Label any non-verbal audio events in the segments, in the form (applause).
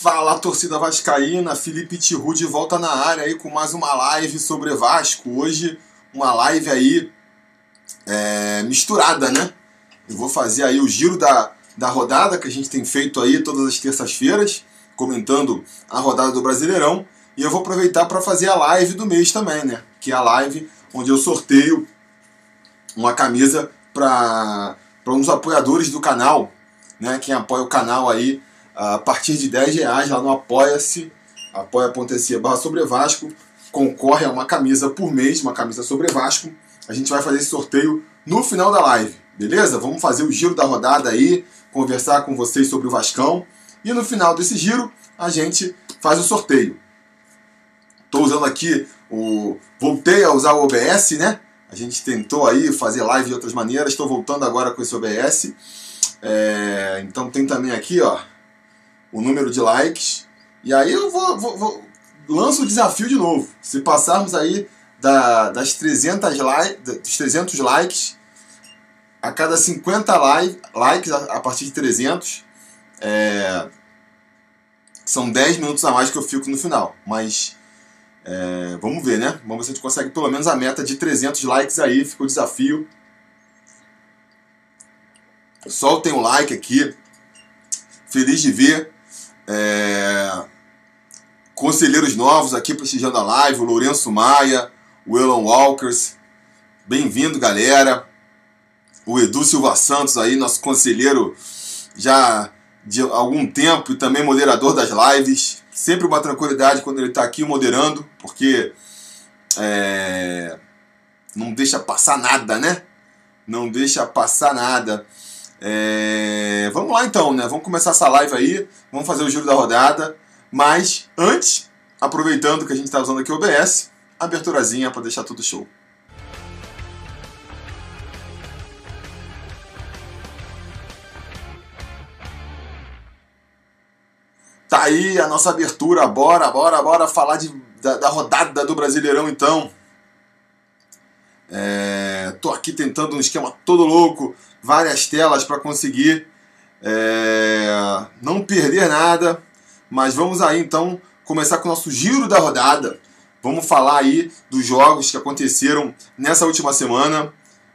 Fala torcida vascaína, Felipe Tiru de volta na área aí com mais uma live sobre Vasco. Hoje uma live aí é, misturada, né? Eu vou fazer aí o giro da, da rodada que a gente tem feito aí todas as terças-feiras, comentando a rodada do Brasileirão. E eu vou aproveitar para fazer a live do mês também, né? Que é a live onde eu sorteio uma camisa para uns apoiadores do canal, né? Quem apoia o canal aí a partir de 10 reais lá no Apoia-se, apoia.se barra sobre Vasco, concorre a uma camisa por mês, uma camisa sobre Vasco. A gente vai fazer esse sorteio no final da live, beleza? Vamos fazer o giro da rodada aí, conversar com vocês sobre o Vascão. E no final desse giro, a gente faz o sorteio. Estou usando aqui o. Voltei a usar o OBS, né? A gente tentou aí fazer live de outras maneiras. Estou voltando agora com esse OBS. É... Então tem também aqui, ó o número de likes. E aí eu vou, vou, vou lanço o desafio de novo. Se passarmos aí da, das 300 like, dos 300 likes, a cada 50 like, likes, a, a partir de 300, é, são 10 minutos a mais que eu fico no final. Mas é, vamos ver, né? Vamos ver se a gente consegue pelo menos a meta de 300 likes aí. Fica o desafio. Soltem o like aqui. Feliz de ver é... Conselheiros novos aqui prestigiando a live, o Lourenço Maia, o Elon Walkers. Bem-vindo, galera. O Edu Silva Santos aí, nosso conselheiro já de algum tempo e também moderador das lives. Sempre uma tranquilidade quando ele está aqui moderando, porque é... não deixa passar nada, né? Não deixa passar nada. É... Vamos lá então, né? Vamos começar essa live aí, vamos fazer o giro da rodada. Mas antes, aproveitando que a gente está usando aqui o OBS, aberturazinha para deixar tudo show. Tá aí a nossa abertura, bora, bora, bora falar de, da, da rodada do Brasileirão então. É, tô aqui tentando um esquema todo louco, várias telas para conseguir é, não perder nada. Mas vamos aí então começar com o nosso giro da rodada. Vamos falar aí dos jogos que aconteceram nessa última semana.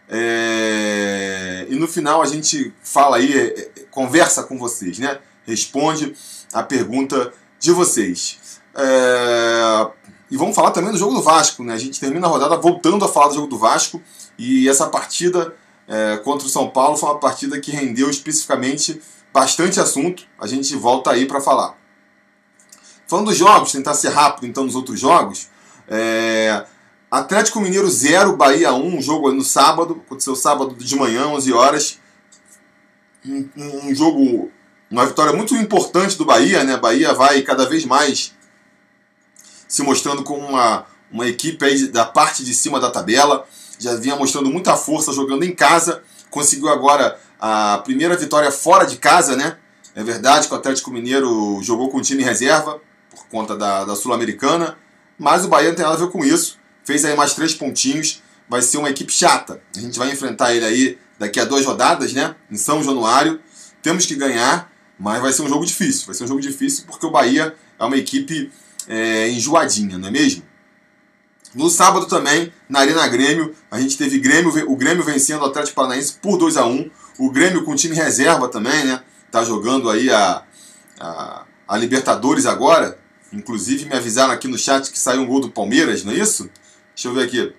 É, e no final a gente fala aí, é, é, conversa com vocês, né? Responde a pergunta de vocês. É, e vamos falar também do jogo do Vasco, né? A gente termina a rodada voltando a falar do jogo do Vasco. E essa partida é, contra o São Paulo foi uma partida que rendeu especificamente bastante assunto. A gente volta aí para falar. Falando dos jogos, tentar ser rápido então nos outros jogos. É, Atlético Mineiro 0, Bahia 1, um jogo no sábado, aconteceu sábado de manhã, 11 horas. Um, um, jogo, uma vitória muito importante do Bahia, né? Bahia vai cada vez mais se mostrando como uma, uma equipe aí da parte de cima da tabela. Já vinha mostrando muita força jogando em casa. Conseguiu agora a primeira vitória fora de casa, né? É verdade que o Atlético Mineiro jogou com o time reserva por conta da, da Sul-Americana. Mas o Bahia não tem nada a ver com isso. Fez aí mais três pontinhos. Vai ser uma equipe chata. A gente vai enfrentar ele aí daqui a duas rodadas, né? Em São Januário. Temos que ganhar, mas vai ser um jogo difícil. Vai ser um jogo difícil porque o Bahia é uma equipe é, enjoadinha, não é mesmo? No sábado também, na Arena Grêmio, a gente teve Grêmio, o Grêmio vencendo o Atlético Paranaense por 2 a 1 O Grêmio com time reserva também, né? Tá jogando aí a, a, a, Libertadores agora. Inclusive me avisaram aqui no chat que saiu um gol do Palmeiras, não é isso? Deixa eu ver aqui.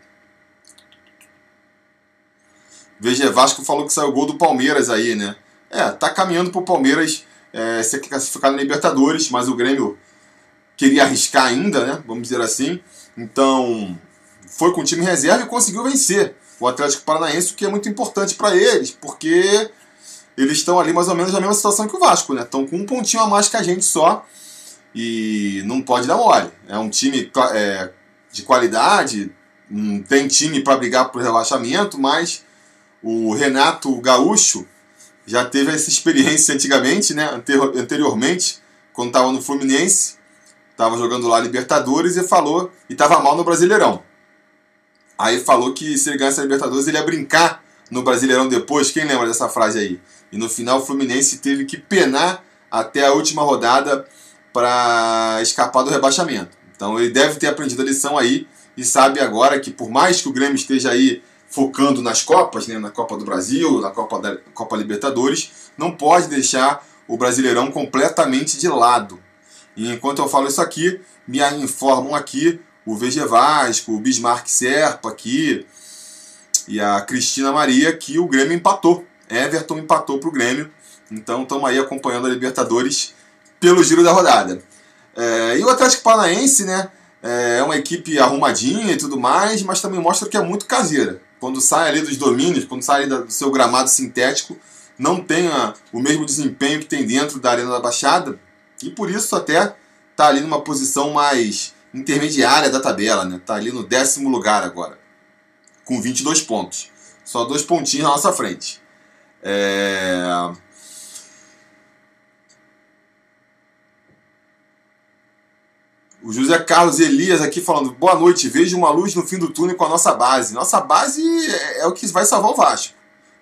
VG Vasco falou que saiu o gol do Palmeiras aí, né? É, tá caminhando pro Palmeiras é, ser classificado na Libertadores, mas o Grêmio queria arriscar ainda, né? Vamos dizer assim. Então, foi com o time reserva e conseguiu vencer o Atlético Paranaense, o que é muito importante para eles, porque eles estão ali mais ou menos na mesma situação que o Vasco, né? Estão com um pontinho a mais que a gente só e não pode dar mole. É um time é, de qualidade, tem time para brigar por relaxamento, mas o Renato Gaúcho já teve essa experiência antigamente, né? anteriormente, quando estava no Fluminense Tava jogando lá Libertadores e falou. E tava mal no Brasileirão. Aí falou que se ele ganhasse a Libertadores ele ia brincar no Brasileirão depois. Quem lembra dessa frase aí? E no final o Fluminense teve que penar até a última rodada para escapar do rebaixamento. Então ele deve ter aprendido a lição aí e sabe agora que por mais que o Grêmio esteja aí focando nas Copas, né, na Copa do Brasil, na Copa, da, Copa Libertadores, não pode deixar o Brasileirão completamente de lado. E enquanto eu falo isso aqui, me informam aqui o VG Vasco, o Bismarck Serpa aqui e a Cristina Maria que o Grêmio empatou. Everton empatou para o Grêmio. Então estamos aí acompanhando a Libertadores pelo giro da rodada. É, e o Atlético Paranaense, né? É uma equipe arrumadinha e tudo mais, mas também mostra que é muito caseira. Quando sai ali dos domínios, quando sai do seu gramado sintético, não tem o mesmo desempenho que tem dentro da Arena da Baixada, e por isso até está ali numa posição mais intermediária da tabela, né? Tá ali no décimo lugar agora, com 22 pontos. Só dois pontinhos na nossa frente. É... O José Carlos Elias aqui falando: boa noite, vejo uma luz no fim do túnel com a nossa base. Nossa base é, é o que vai salvar o Vasco.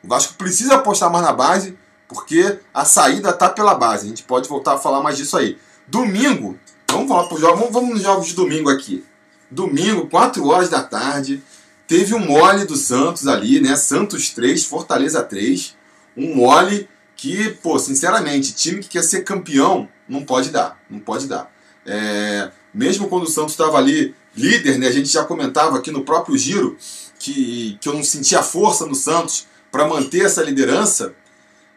O Vasco precisa apostar mais na base, porque a saída tá pela base. A gente pode voltar a falar mais disso aí. Domingo, vamos falar pro jogo, vamos, vamos nos jogos de domingo aqui. Domingo, 4 horas da tarde, teve um mole do Santos ali, né? Santos 3, Fortaleza 3. Um mole que, pô, sinceramente, time que quer ser campeão não pode dar. Não pode dar. É, mesmo quando o Santos estava ali líder, né, a gente já comentava aqui no próprio giro que, que eu não sentia força no Santos para manter essa liderança.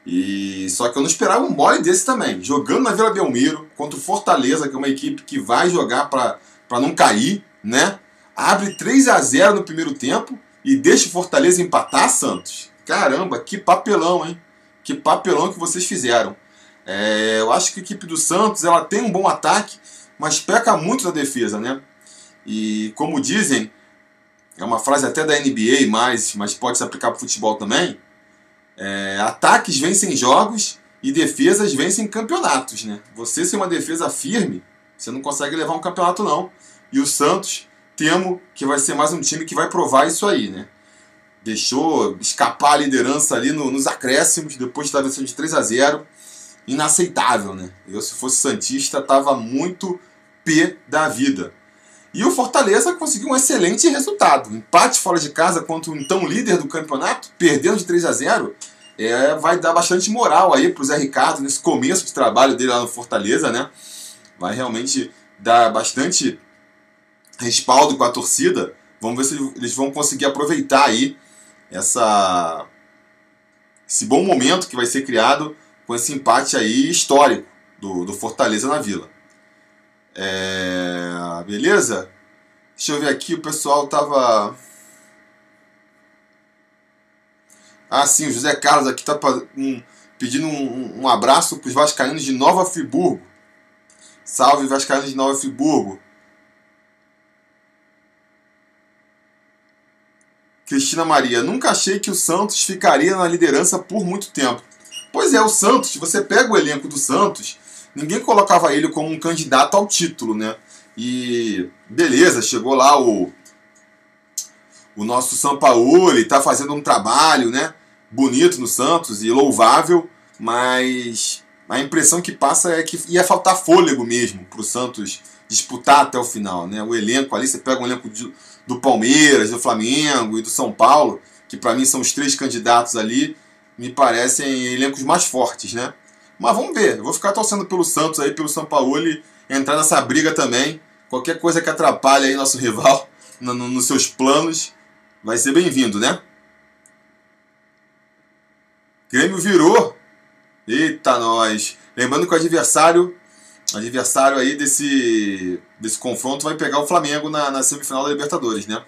E só que eu não esperava um mole desse também. Jogando na Vila Belmiro contra o Fortaleza, que é uma equipe que vai jogar para não cair, né? Abre 3 a 0 no primeiro tempo e deixa o Fortaleza empatar, Santos. Caramba, que papelão, hein? Que papelão que vocês fizeram. É, eu acho que a equipe do Santos ela tem um bom ataque, mas peca muito na defesa, né? E como dizem, é uma frase até da NBA, mas, mas pode se aplicar para o futebol também. É, ataques vencem jogos e defesas vencem campeonatos, né? Você sem uma defesa firme, você não consegue levar um campeonato não. E o Santos, temo que vai ser mais um time que vai provar isso aí, né? Deixou escapar a liderança ali no, nos acréscimos, depois da versão de 3 a 0 inaceitável, né? Eu, se fosse Santista, tava muito P da vida. E o Fortaleza conseguiu um excelente resultado. Empate fora de casa contra o então líder do campeonato, perdendo de 3 a 0 é, vai dar bastante moral aí pro Zé Ricardo nesse começo de trabalho dele lá no Fortaleza, né? Vai realmente dar bastante respaldo com a torcida. Vamos ver se eles vão conseguir aproveitar aí essa, esse bom momento que vai ser criado com esse empate aí histórico do, do Fortaleza na Vila. É, beleza? Deixa eu ver aqui, o pessoal tava. Ah, sim, o José Carlos aqui tá um, pedindo um, um abraço para os Vascaínos de Nova Friburgo. Salve, Vascaínos de Nova Friburgo. Cristina Maria, nunca achei que o Santos ficaria na liderança por muito tempo. Pois é, o Santos, você pega o elenco do Santos, ninguém colocava ele como um candidato ao título, né? E beleza, chegou lá o o nosso Sampaoli, está fazendo um trabalho, né? Bonito no Santos e louvável, mas a impressão que passa é que ia faltar fôlego mesmo para o Santos disputar até o final, né? O elenco ali, você pega um elenco de, do Palmeiras, do Flamengo e do São Paulo, que para mim são os três candidatos ali, me parecem elencos mais fortes, né? Mas vamos ver, eu vou ficar torcendo pelo Santos aí, pelo São Paulo entrar nessa briga também. Qualquer coisa que atrapalhe aí nosso rival (laughs) no, no, nos seus planos vai ser bem-vindo, né? Grêmio virou. Eita, nós. Lembrando que o adversário adversário aí desse, desse confronto vai pegar o Flamengo na, na semifinal da Libertadores, né?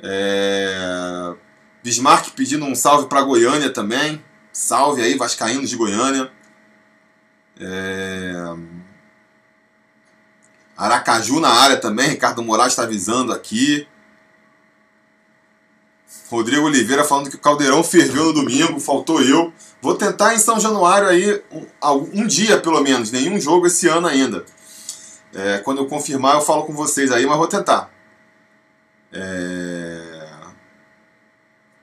É... Bismarck pedindo um salve para Goiânia também. Salve aí, Vascaínos de Goiânia. É... Aracaju na área também. Ricardo Moraes está avisando aqui. Rodrigo Oliveira falando que o Caldeirão ferveu no domingo, faltou eu. Vou tentar em São Januário aí um, um dia pelo menos, nenhum jogo esse ano ainda. É, quando eu confirmar eu falo com vocês aí, mas vou tentar. É...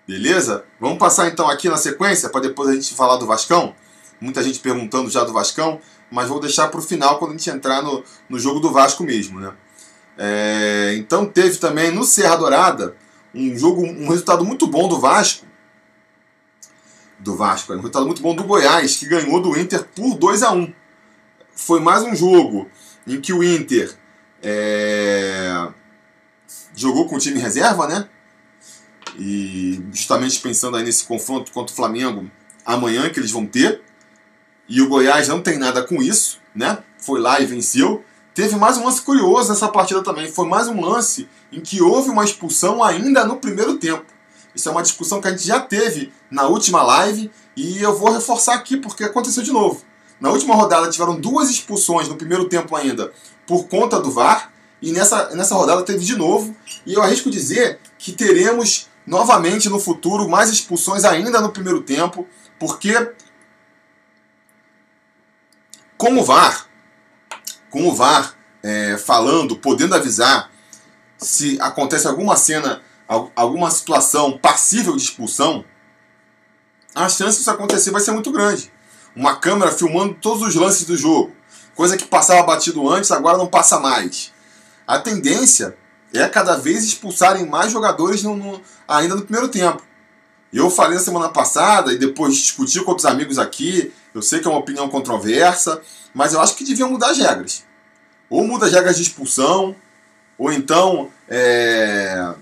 Beleza? Vamos passar então aqui na sequência para depois a gente falar do Vascão. Muita gente perguntando já do Vascão. Mas vou deixar para o final quando a gente entrar no, no jogo do Vasco mesmo. Né? É, então teve também no Serra Dourada um jogo, um resultado muito bom do Vasco. Do Vasco, um resultado muito bom do Goiás, que ganhou do Inter por 2 a 1 Foi mais um jogo em que o Inter é, jogou com o time reserva, né? E justamente pensando aí nesse confronto contra o Flamengo amanhã que eles vão ter. E o Goiás não tem nada com isso, né? Foi lá e venceu. Teve mais um lance curioso nessa partida também. Foi mais um lance em que houve uma expulsão ainda no primeiro tempo. Isso é uma discussão que a gente já teve na última live e eu vou reforçar aqui porque aconteceu de novo. Na última rodada tiveram duas expulsões no primeiro tempo ainda por conta do VAR e nessa, nessa rodada teve de novo. E eu arrisco dizer que teremos novamente no futuro mais expulsões ainda no primeiro tempo, porque com o VAR, com o VAR é, falando, podendo avisar se acontece alguma cena, alguma situação passível de expulsão, a chance disso acontecer vai ser muito grande. Uma câmera filmando todos os lances do jogo, coisa que passava batido antes, agora não passa mais. A tendência é cada vez expulsarem mais jogadores no, no, ainda no primeiro tempo. Eu falei na semana passada e depois discuti com outros amigos aqui. Eu sei que é uma opinião controversa, mas eu acho que deviam mudar as regras. Ou muda as regras de expulsão, ou então é,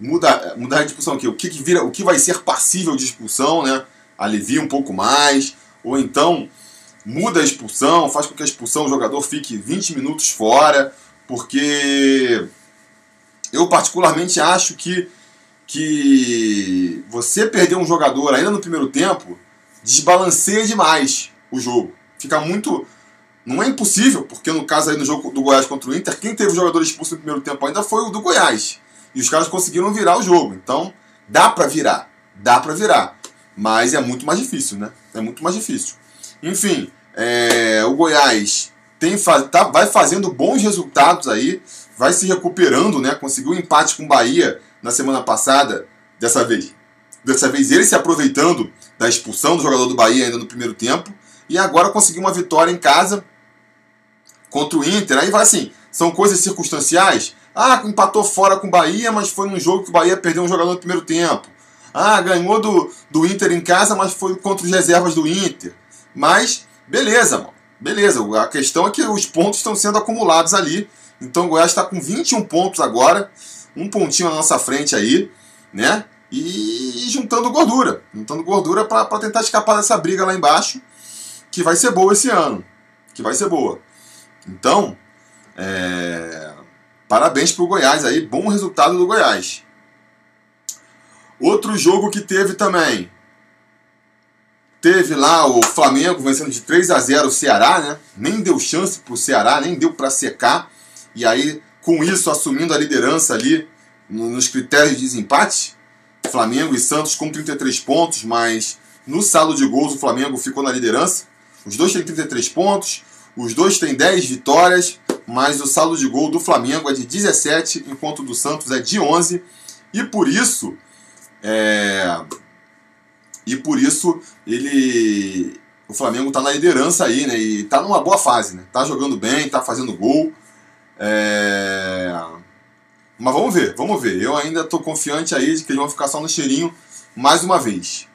muda, mudar a expulsão aqui. O que, que, vira, o que vai ser passível de expulsão, né? Alivia um pouco mais, ou então muda a expulsão, faz com que a expulsão o jogador fique 20 minutos fora, porque eu particularmente acho que, que você perder um jogador ainda no primeiro tempo desbalanceia demais o jogo. Fica muito. Não é impossível, porque no caso aí no jogo do Goiás contra o Inter, quem teve o jogador expulso no primeiro tempo ainda foi o do Goiás. E os caras conseguiram virar o jogo. Então, dá para virar. Dá para virar. Mas é muito mais difícil, né? É muito mais difícil. Enfim, é, o Goiás tem, tá, vai fazendo bons resultados aí vai se recuperando, né? Conseguiu um empate com o Bahia na semana passada, dessa vez. Dessa vez ele se aproveitando da expulsão do jogador do Bahia ainda no primeiro tempo. E agora conseguiu uma vitória em casa contra o Inter. Aí vai assim, são coisas circunstanciais. Ah, empatou fora com o Bahia, mas foi num jogo que o Bahia perdeu um jogador no primeiro tempo. Ah, ganhou do, do Inter em casa, mas foi contra os reservas do Inter. Mas, beleza, mano. Beleza. A questão é que os pontos estão sendo acumulados ali então o Goiás está com 21 pontos agora, um pontinho na nossa frente aí, né? E juntando gordura, juntando gordura para tentar escapar dessa briga lá embaixo, que vai ser boa esse ano, que vai ser boa. Então, é... parabéns para o Goiás aí, bom resultado do Goiás. Outro jogo que teve também, teve lá o Flamengo vencendo de 3 a 0 o Ceará, né? Nem deu chance para o Ceará, nem deu para secar e aí com isso assumindo a liderança ali nos critérios de desempate, Flamengo e Santos com 33 pontos, mas no saldo de gols o Flamengo ficou na liderança. Os dois têm 33 pontos, os dois têm 10 vitórias, mas o saldo de gol do Flamengo é de 17, enquanto o do Santos é de 11, e por isso é, e por isso ele o Flamengo está na liderança aí, né? E está numa boa fase, né? Tá jogando bem, tá fazendo gol. É... Mas vamos ver, vamos ver. Eu ainda estou confiante aí de que eles vão ficar só no cheirinho mais uma vez.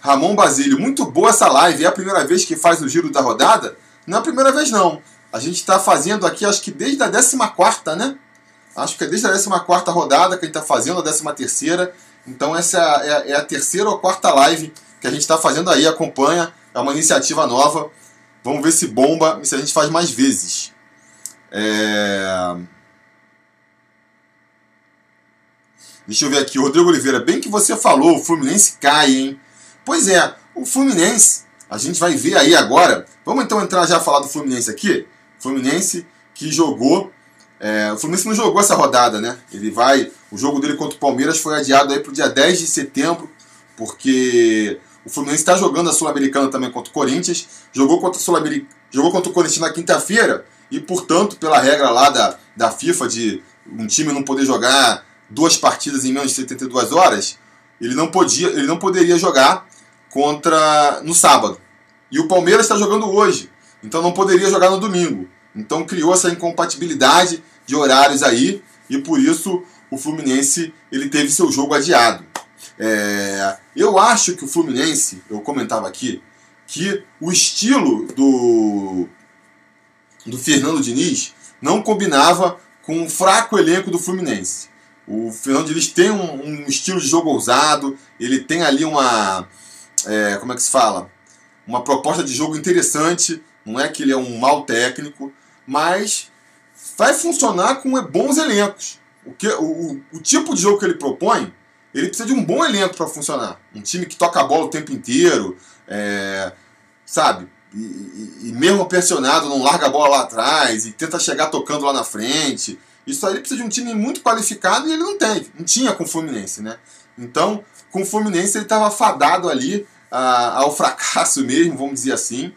Ramon Basílio, muito boa essa live. É a primeira vez que faz o giro da rodada? Não é a primeira vez, não. A gente está fazendo aqui, acho que desde a 14, né? Acho que é desde a 14 rodada que a gente está fazendo, a 13 terceira. Então essa é a, é a, terceira ou quarta live que a gente está fazendo aí. Acompanha. É uma iniciativa nova. Vamos ver se bomba se a gente faz mais vezes. É... Deixa eu ver aqui, Rodrigo Oliveira. Bem que você falou, o Fluminense cai, hein? Pois é, o Fluminense, a gente vai ver aí agora. Vamos então entrar já a falar do Fluminense aqui. Fluminense que jogou. É, o Fluminense não jogou essa rodada, né? Ele vai. O jogo dele contra o Palmeiras foi adiado aí para o dia 10 de setembro, porque o Fluminense está jogando a Sul-Americana também contra o Corinthians. Jogou contra, o jogou contra o Corinthians na quinta-feira. E, portanto, pela regra lá da, da FIFA de um time não poder jogar duas partidas em menos de 72 horas, ele não podia, ele não poderia jogar contra no sábado. E o Palmeiras está jogando hoje, então não poderia jogar no domingo. Então criou essa incompatibilidade de horários aí e por isso o Fluminense ele teve seu jogo adiado. É, eu acho que o Fluminense, eu comentava aqui, que o estilo do, do Fernando Diniz não combinava com o fraco elenco do Fluminense. O Fernando Diniz tem um, um estilo de jogo ousado, ele tem ali uma. É, como é que se fala? Uma proposta de jogo interessante. Não é que ele é um mau técnico, mas vai funcionar com bons elencos. O, que, o, o, tipo de jogo que ele propõe, ele precisa de um bom elenco para funcionar. Um time que toca a bola o tempo inteiro, é, sabe? E, e, e, mesmo pressionado, não larga a bola lá atrás e tenta chegar tocando lá na frente. Isso aí ele precisa de um time muito qualificado e ele não tem. Não tinha com o Fluminense, né? Então, com o Fluminense ele estava fadado ali a, ao fracasso (laughs) mesmo, vamos dizer assim.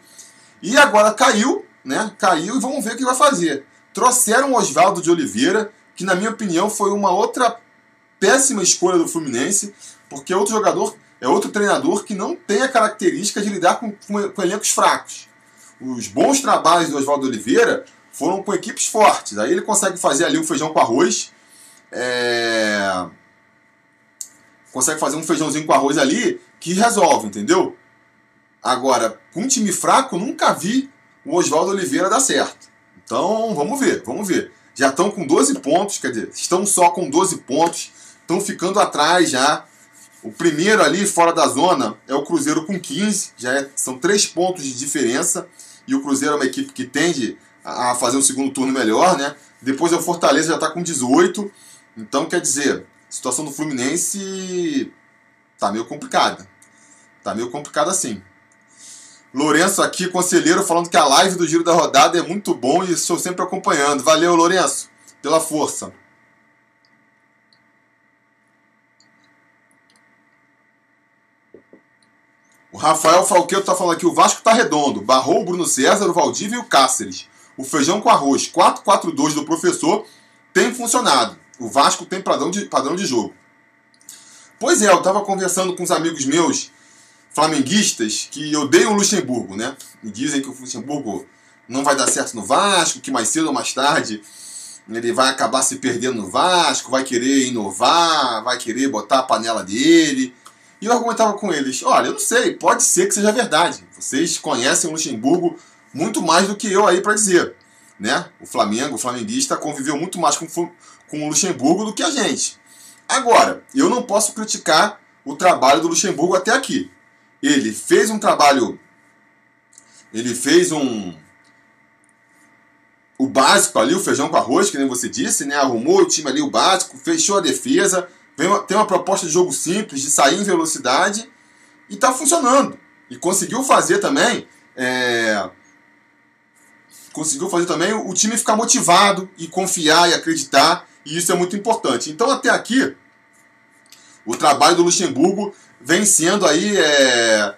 E agora caiu, né? Caiu e vamos ver o que vai fazer. Trouxeram o Oswaldo de Oliveira, que na minha opinião foi uma outra péssima escolha do Fluminense, porque é outro jogador, é outro treinador que não tem a característica de lidar com, com, com elencos fracos. Os bons trabalhos do Oswaldo Oliveira foram com equipes fortes. Aí ele consegue fazer ali um feijão com arroz. É... Consegue fazer um feijãozinho com arroz ali que resolve, entendeu? Agora, com um time fraco, nunca vi o Oswaldo Oliveira dar certo. Então, vamos ver, vamos ver. Já estão com 12 pontos, quer dizer, estão só com 12 pontos, estão ficando atrás já. O primeiro ali, fora da zona, é o Cruzeiro com 15, já é, são 3 pontos de diferença. E o Cruzeiro é uma equipe que tende a fazer um segundo turno melhor, né? Depois é o Fortaleza, já está com 18. Então, quer dizer, a situação do Fluminense tá meio complicada. Tá meio complicada assim. Lourenço aqui, conselheiro, falando que a live do Giro da Rodada é muito bom e estou sempre acompanhando. Valeu, Lourenço, pela força. O Rafael Falqueiro está falando aqui, o Vasco está redondo. Barrou o Bruno César, o Valdívia e o Cáceres. O feijão com arroz 4-4-2 do professor tem funcionado. O Vasco tem padrão de, padrão de jogo. Pois é, eu estava conversando com uns amigos meus flamenguistas que odeiam o Luxemburgo, né? E dizem que o Luxemburgo não vai dar certo no Vasco, que mais cedo ou mais tarde ele vai acabar se perdendo no Vasco, vai querer inovar, vai querer botar a panela dele. E eu argumentava com eles: olha, eu não sei, pode ser que seja verdade. Vocês conhecem o Luxemburgo muito mais do que eu aí para dizer. Né? O Flamengo, o flamenguista, conviveu muito mais com, com o Luxemburgo do que a gente. Agora, eu não posso criticar o trabalho do Luxemburgo até aqui ele fez um trabalho, ele fez um o básico ali, o feijão com arroz, que nem você disse, né? Arrumou o time ali, o básico, fechou a defesa, tem uma proposta de jogo simples, de sair em velocidade, e está funcionando. E conseguiu fazer também. É, conseguiu fazer também o time ficar motivado e confiar e acreditar, e isso é muito importante. Então, até aqui, o trabalho do Luxemburgo vem sendo aí, é,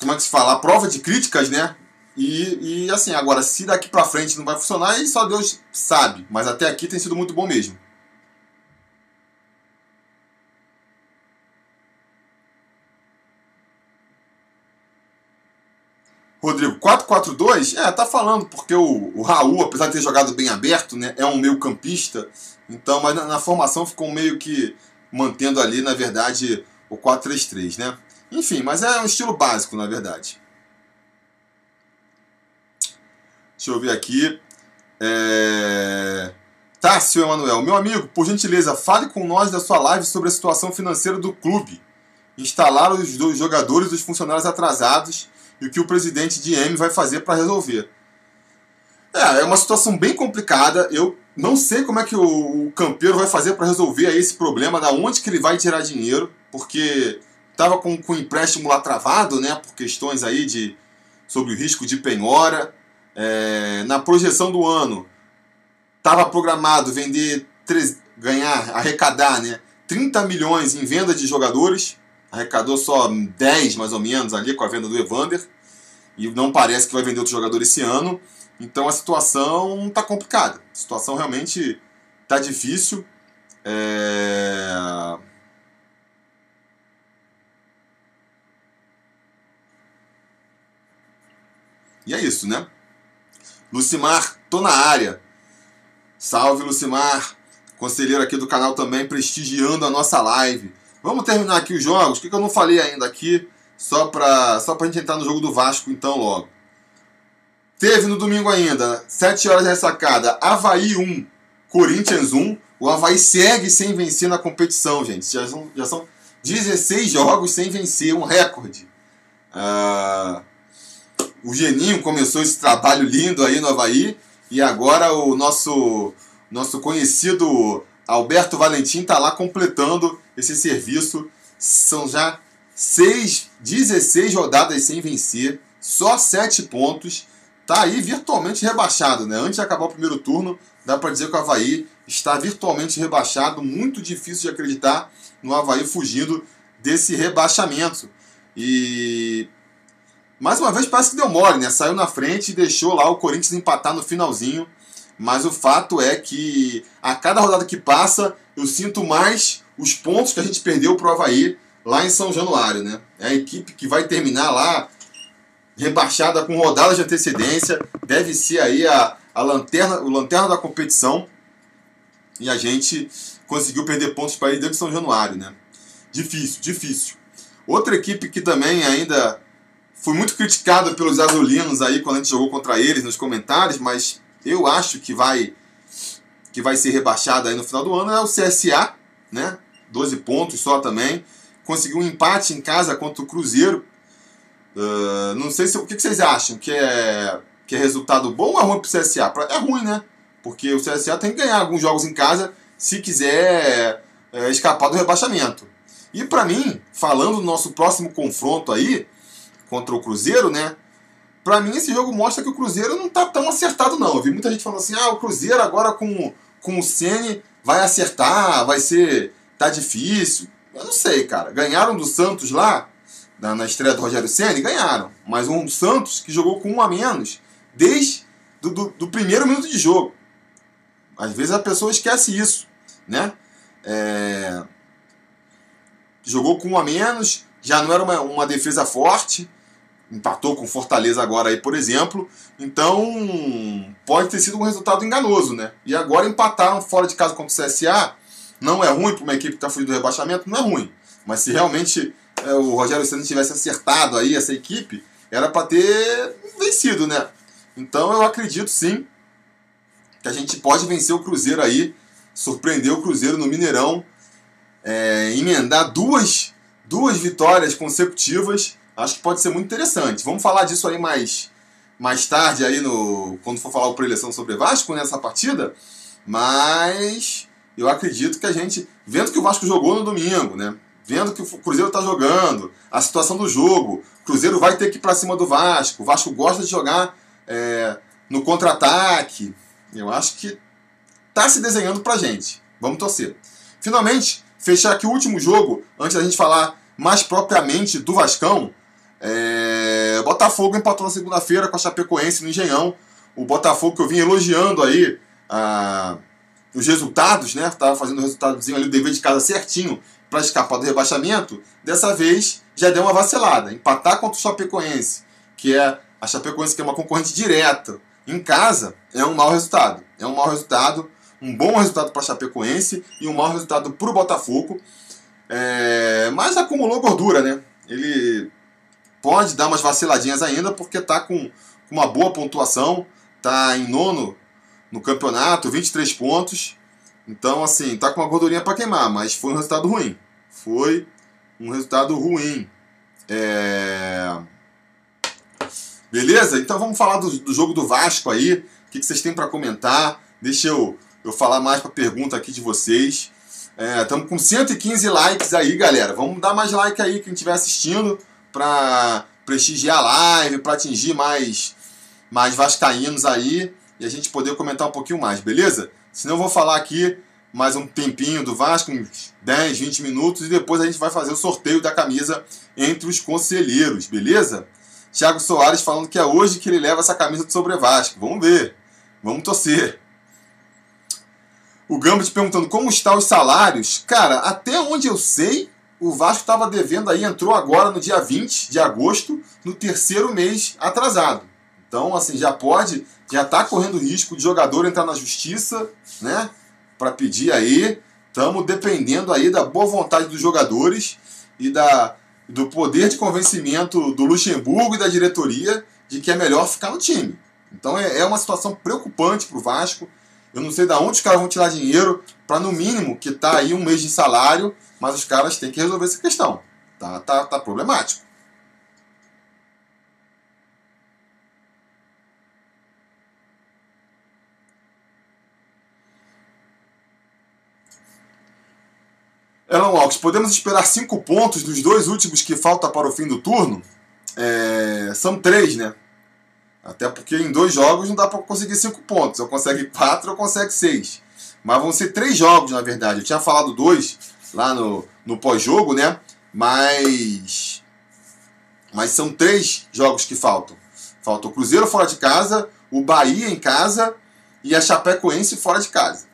como é que se fala, a prova de críticas, né? E, e assim, agora, se daqui pra frente não vai funcionar, aí só Deus sabe. Mas até aqui tem sido muito bom mesmo. Rodrigo, 4-4-2? É, tá falando, porque o, o Raul, apesar de ter jogado bem aberto, né, é um meio campista. Então, mas na, na formação ficou meio que mantendo ali, na verdade, o 4-3-3, né? Enfim, mas é um estilo básico, na verdade. Deixa eu ver aqui. É... Tássio Emanuel, meu amigo, por gentileza, fale com nós da sua live sobre a situação financeira do clube. Instalar os jogadores e os funcionários atrasados e o que o presidente de M vai fazer para resolver. É, é uma situação bem complicada. Eu não sei como é que o, o campeiro vai fazer para resolver esse problema, da onde que ele vai tirar dinheiro porque estava com, com o empréstimo lá travado, né, por questões aí de sobre o risco de penhora. É, na projeção do ano, estava programado vender, ganhar, arrecadar, né, 30 milhões em venda de jogadores, arrecadou só 10 mais ou menos ali com a venda do Evander e não parece que vai vender outro jogador esse ano. Então a situação está complicada. A situação realmente está difícil. É... E é isso, né? Lucimar, tô na área. Salve, Lucimar, conselheiro aqui do canal também, prestigiando a nossa live. Vamos terminar aqui os jogos. O que eu não falei ainda aqui? Só pra, só pra gente entrar no jogo do Vasco, então, logo. Teve no domingo ainda, 7 horas ressacada, Havaí 1, Corinthians 1. O Havaí segue sem vencer na competição, gente. Já são, já são 16 jogos sem vencer, um recorde. Uh, o Geninho começou esse trabalho lindo aí no Havaí. E agora o nosso, nosso conhecido Alberto Valentim está lá completando esse serviço. São já seis, 16 rodadas sem vencer, só 7 pontos. Tá aí virtualmente rebaixado, né? Antes de acabar o primeiro turno, dá para dizer que o Havaí está virtualmente rebaixado. Muito difícil de acreditar no Havaí fugindo desse rebaixamento. E mais uma vez parece que deu mole, né? Saiu na frente e deixou lá o Corinthians empatar no finalzinho. Mas o fato é que a cada rodada que passa, eu sinto mais os pontos que a gente perdeu para o Havaí lá em São Januário, né? É a equipe que vai terminar lá rebaixada com rodadas de antecedência, deve ser aí a, a lanterna, o lanterna da competição. E a gente conseguiu perder pontos para ele dentro de São Januário, né? Difícil, difícil. Outra equipe que também ainda foi muito criticada pelos azulinos aí quando a gente jogou contra eles nos comentários, mas eu acho que vai que vai ser rebaixada aí no final do ano é o CSA, né? 12 pontos só também. Conseguiu um empate em casa contra o Cruzeiro. Uh, não sei se o que, vocês acham que é que é resultado bom ou é ruim pro CSA? É ruim, né? Porque o CSA tem que ganhar alguns jogos em casa se quiser é, escapar do rebaixamento. E para mim, falando do nosso próximo confronto aí contra o Cruzeiro, né? Para mim esse jogo mostra que o Cruzeiro não tá tão acertado não. Eu vi muita gente falando assim: "Ah, o Cruzeiro agora com com o Ceni vai acertar, vai ser tá difícil". Eu não sei, cara. Ganharam do Santos lá na, na estreia do Rogério Ceni, ganharam. Mas um Santos que jogou com um a menos desde do, do, do primeiro minuto de jogo. Às vezes a pessoa esquece isso, né? É... Jogou com um a menos, já não era uma, uma defesa forte, empatou com Fortaleza agora aí, por exemplo. Então, pode ter sido um resultado enganoso, né? E agora empataram fora de casa contra o CSA. Não é ruim para uma equipe que está fugindo do rebaixamento, não é ruim. Mas se realmente é, o Rogério Senna tivesse acertado aí essa equipe, era para ter vencido, né? Então eu acredito sim que a gente pode vencer o Cruzeiro aí, surpreender o Cruzeiro no Mineirão, é, emendar duas, duas vitórias consecutivas. Acho que pode ser muito interessante. Vamos falar disso aí mais, mais tarde aí no quando for falar o preleção sobre Vasco nessa partida. Mas eu acredito que a gente, vendo que o Vasco jogou no domingo, né? Vendo que o Cruzeiro está jogando, a situação do jogo, Cruzeiro vai ter que ir para cima do Vasco. O Vasco gosta de jogar é, no contra-ataque. Eu acho que tá se desenhando pra gente. Vamos torcer. Finalmente, fechar aqui o último jogo, antes da gente falar mais propriamente do Vascão. É... Botafogo empatou na segunda-feira com a Chapecoense no Engenhão. O Botafogo que eu vim elogiando aí os resultados, né? Tava fazendo o resultadozinho ali, o dever de casa certinho para escapar do rebaixamento. Dessa vez já deu uma vacilada. Empatar contra o Chapecoense, que é a Chapecoense que é uma concorrente direta em casa, é um mau resultado. É um mau resultado, um bom resultado para a Chapecoense e um mau resultado para o Botafogo. É, mas acumulou gordura, né? Ele pode dar umas vaciladinhas ainda porque está com, uma boa pontuação, está em nono no campeonato, 23 pontos. Então, assim, tá com uma gordurinha para queimar, mas foi um resultado ruim. Foi um resultado ruim. É... Beleza? Então vamos falar do, do jogo do Vasco aí. O que, que vocês têm para comentar? Deixa eu, eu falar mais para pergunta aqui de vocês. Estamos é, com 115 likes aí, galera. Vamos dar mais like aí quem estiver assistindo para prestigiar a live, para atingir mais, mais vascaínos aí e a gente poder comentar um pouquinho mais, beleza? Senão eu vou falar aqui mais um tempinho do Vasco, uns 10, 20 minutos, e depois a gente vai fazer o sorteio da camisa entre os conselheiros, beleza? Thiago Soares falando que é hoje que ele leva essa camisa do Sobre Vasco. Vamos ver. Vamos torcer. O Gambit perguntando como estão os salários. Cara, até onde eu sei, o Vasco estava devendo aí, entrou agora no dia 20 de agosto, no terceiro mês atrasado. Então, assim, já pode, já está correndo risco de jogador entrar na justiça, né? Para pedir aí. Estamos dependendo aí da boa vontade dos jogadores e da, do poder de convencimento do Luxemburgo e da diretoria de que é melhor ficar no time. Então é, é uma situação preocupante para o Vasco. Eu não sei de onde os caras vão tirar dinheiro para, no mínimo, que tá aí um mês de salário, mas os caras têm que resolver essa questão. Tá, tá, tá problemático. Elon Walks, podemos esperar cinco pontos dos dois últimos que falta para o fim do turno? É, são três, né? Até porque em dois jogos não dá para conseguir cinco pontos. Eu consegue quatro, eu consegue seis. Mas vão ser três jogos, na verdade. Eu tinha falado dois lá no, no pós-jogo, né? Mas. Mas são três jogos que faltam. Falta o Cruzeiro fora de casa, o Bahia em casa e a Chapecoense fora de casa.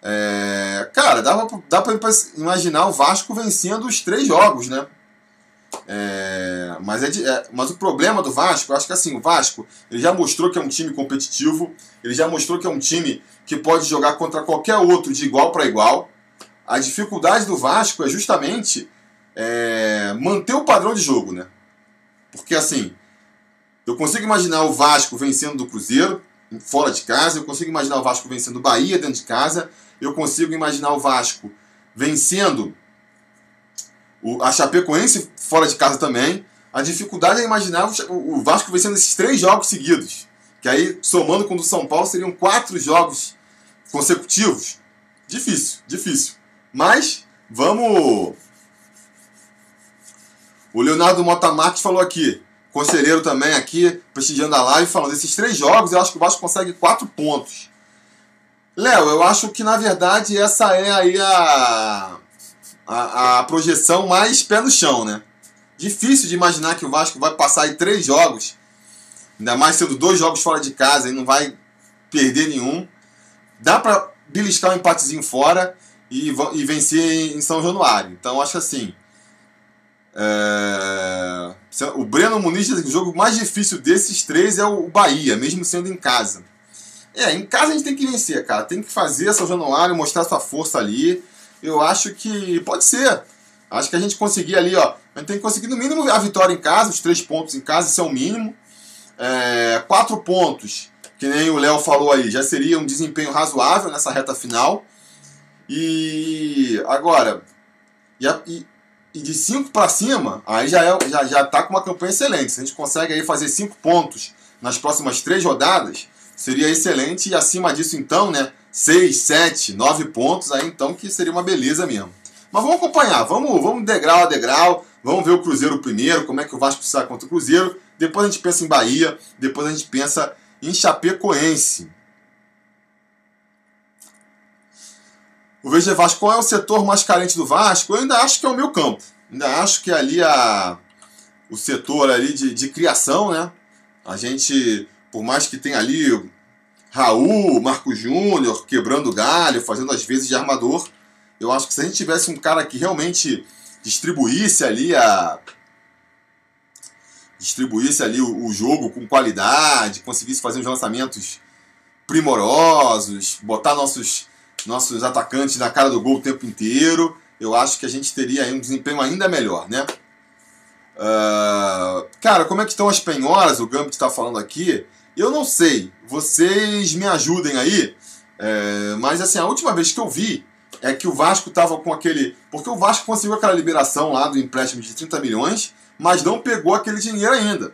É, cara, dá pra, dá pra imaginar o Vasco vencendo os três jogos, né? É, mas, é, de, é, mas o problema do Vasco, eu acho que assim, o Vasco ele já mostrou que é um time competitivo, ele já mostrou que é um time que pode jogar contra qualquer outro de igual para igual. A dificuldade do Vasco é justamente é, manter o padrão de jogo, né? Porque assim, eu consigo imaginar o Vasco vencendo do Cruzeiro fora de casa, eu consigo imaginar o Vasco vencendo o Bahia dentro de casa, eu consigo imaginar o Vasco vencendo o, a Chapecoense fora de casa também. A dificuldade é imaginar o, o Vasco vencendo esses três jogos seguidos. Que aí, somando com o do São Paulo, seriam quatro jogos consecutivos. Difícil, difícil. Mas, vamos. O Leonardo Mota falou aqui, conselheiro também aqui, prestigiando a live, falando desses três jogos, eu acho que o Vasco consegue quatro pontos. Léo, eu acho que na verdade essa é aí a, a, a, projeção mais pé no chão, né? Difícil de imaginar que o Vasco vai passar aí três jogos, ainda mais sendo dois jogos fora de casa e não vai perder nenhum. Dá para beliscar um empatezinho fora e, e vencer em São Januário. Então acho assim. É... O Breno Muniz o jogo mais difícil desses três é o Bahia, mesmo sendo em casa. É, em casa a gente tem que vencer, cara. Tem que fazer São Januário, mostrar sua força ali eu acho que pode ser. Acho que a gente conseguir ali, ó. A gente tem que conseguir no mínimo a vitória em casa, os três pontos em casa, isso é o mínimo. É, quatro pontos, que nem o Léo falou aí, já seria um desempenho razoável nessa reta final. E agora, e, e, e de cinco para cima, aí já, é, já, já tá com uma campanha excelente. Se a gente consegue aí fazer cinco pontos nas próximas três rodadas, seria excelente. E acima disso, então, né? 6, 7, 9 pontos, aí então que seria uma beleza mesmo. Mas vamos acompanhar, vamos, vamos degrau a degrau, vamos ver o Cruzeiro primeiro, como é que o Vasco sai contra o Cruzeiro, depois a gente pensa em Bahia, depois a gente pensa em Chapecoense. O VG Vasco, qual é o setor mais carente do Vasco? Eu ainda acho que é o meu campo. Ainda acho que ali a, o setor ali de, de criação, né? A gente, por mais que tenha ali Raul, Marco Júnior quebrando galho, fazendo as vezes de armador. Eu acho que se a gente tivesse um cara que realmente distribuísse ali a distribuísse ali o, o jogo com qualidade, conseguisse fazer uns lançamentos primorosos, botar nossos nossos atacantes na cara do gol o tempo inteiro, eu acho que a gente teria um desempenho ainda melhor, né? Uh, cara, como é que estão as penhoras? O Gambit está falando aqui. Eu não sei, vocês me ajudem aí, é, mas assim, a última vez que eu vi é que o Vasco estava com aquele. Porque o Vasco conseguiu aquela liberação lá do empréstimo de 30 milhões, mas não pegou aquele dinheiro ainda.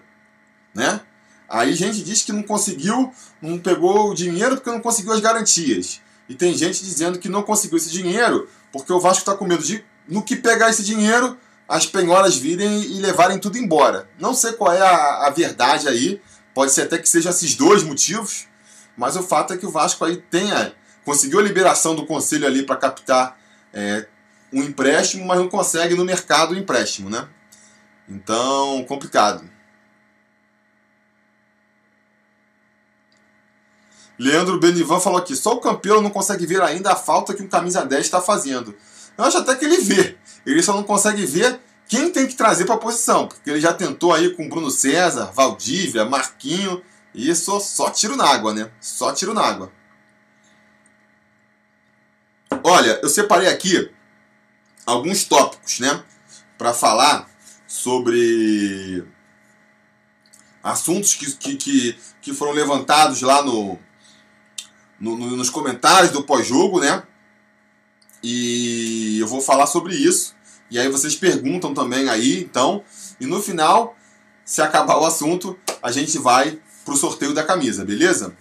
Né? Aí gente diz que não conseguiu, não pegou o dinheiro porque não conseguiu as garantias. E tem gente dizendo que não conseguiu esse dinheiro porque o Vasco está com medo de, no que pegar esse dinheiro, as penhoras virem e levarem tudo embora. Não sei qual é a, a verdade aí, Pode ser até que sejam esses dois motivos, mas o fato é que o Vasco aí tenha conseguiu a liberação do conselho ali para captar é, um empréstimo, mas não consegue no mercado o empréstimo, né? Então, complicado. Leandro Benivan falou aqui: só o campeão não consegue ver ainda a falta que um camisa 10 está fazendo. Eu acho até que ele vê. Ele só não consegue ver quem tem que trazer para a posição, porque ele já tentou aí com Bruno César, Valdívia, Marquinho, E só, só tiro na água, né? Só tiro na água. Olha, eu separei aqui alguns tópicos, né? Para falar sobre assuntos que, que, que, que foram levantados lá no, no, no nos comentários do pós-jogo, né? E eu vou falar sobre isso. E aí vocês perguntam também aí, então. E no final, se acabar o assunto, a gente vai pro sorteio da camisa, beleza?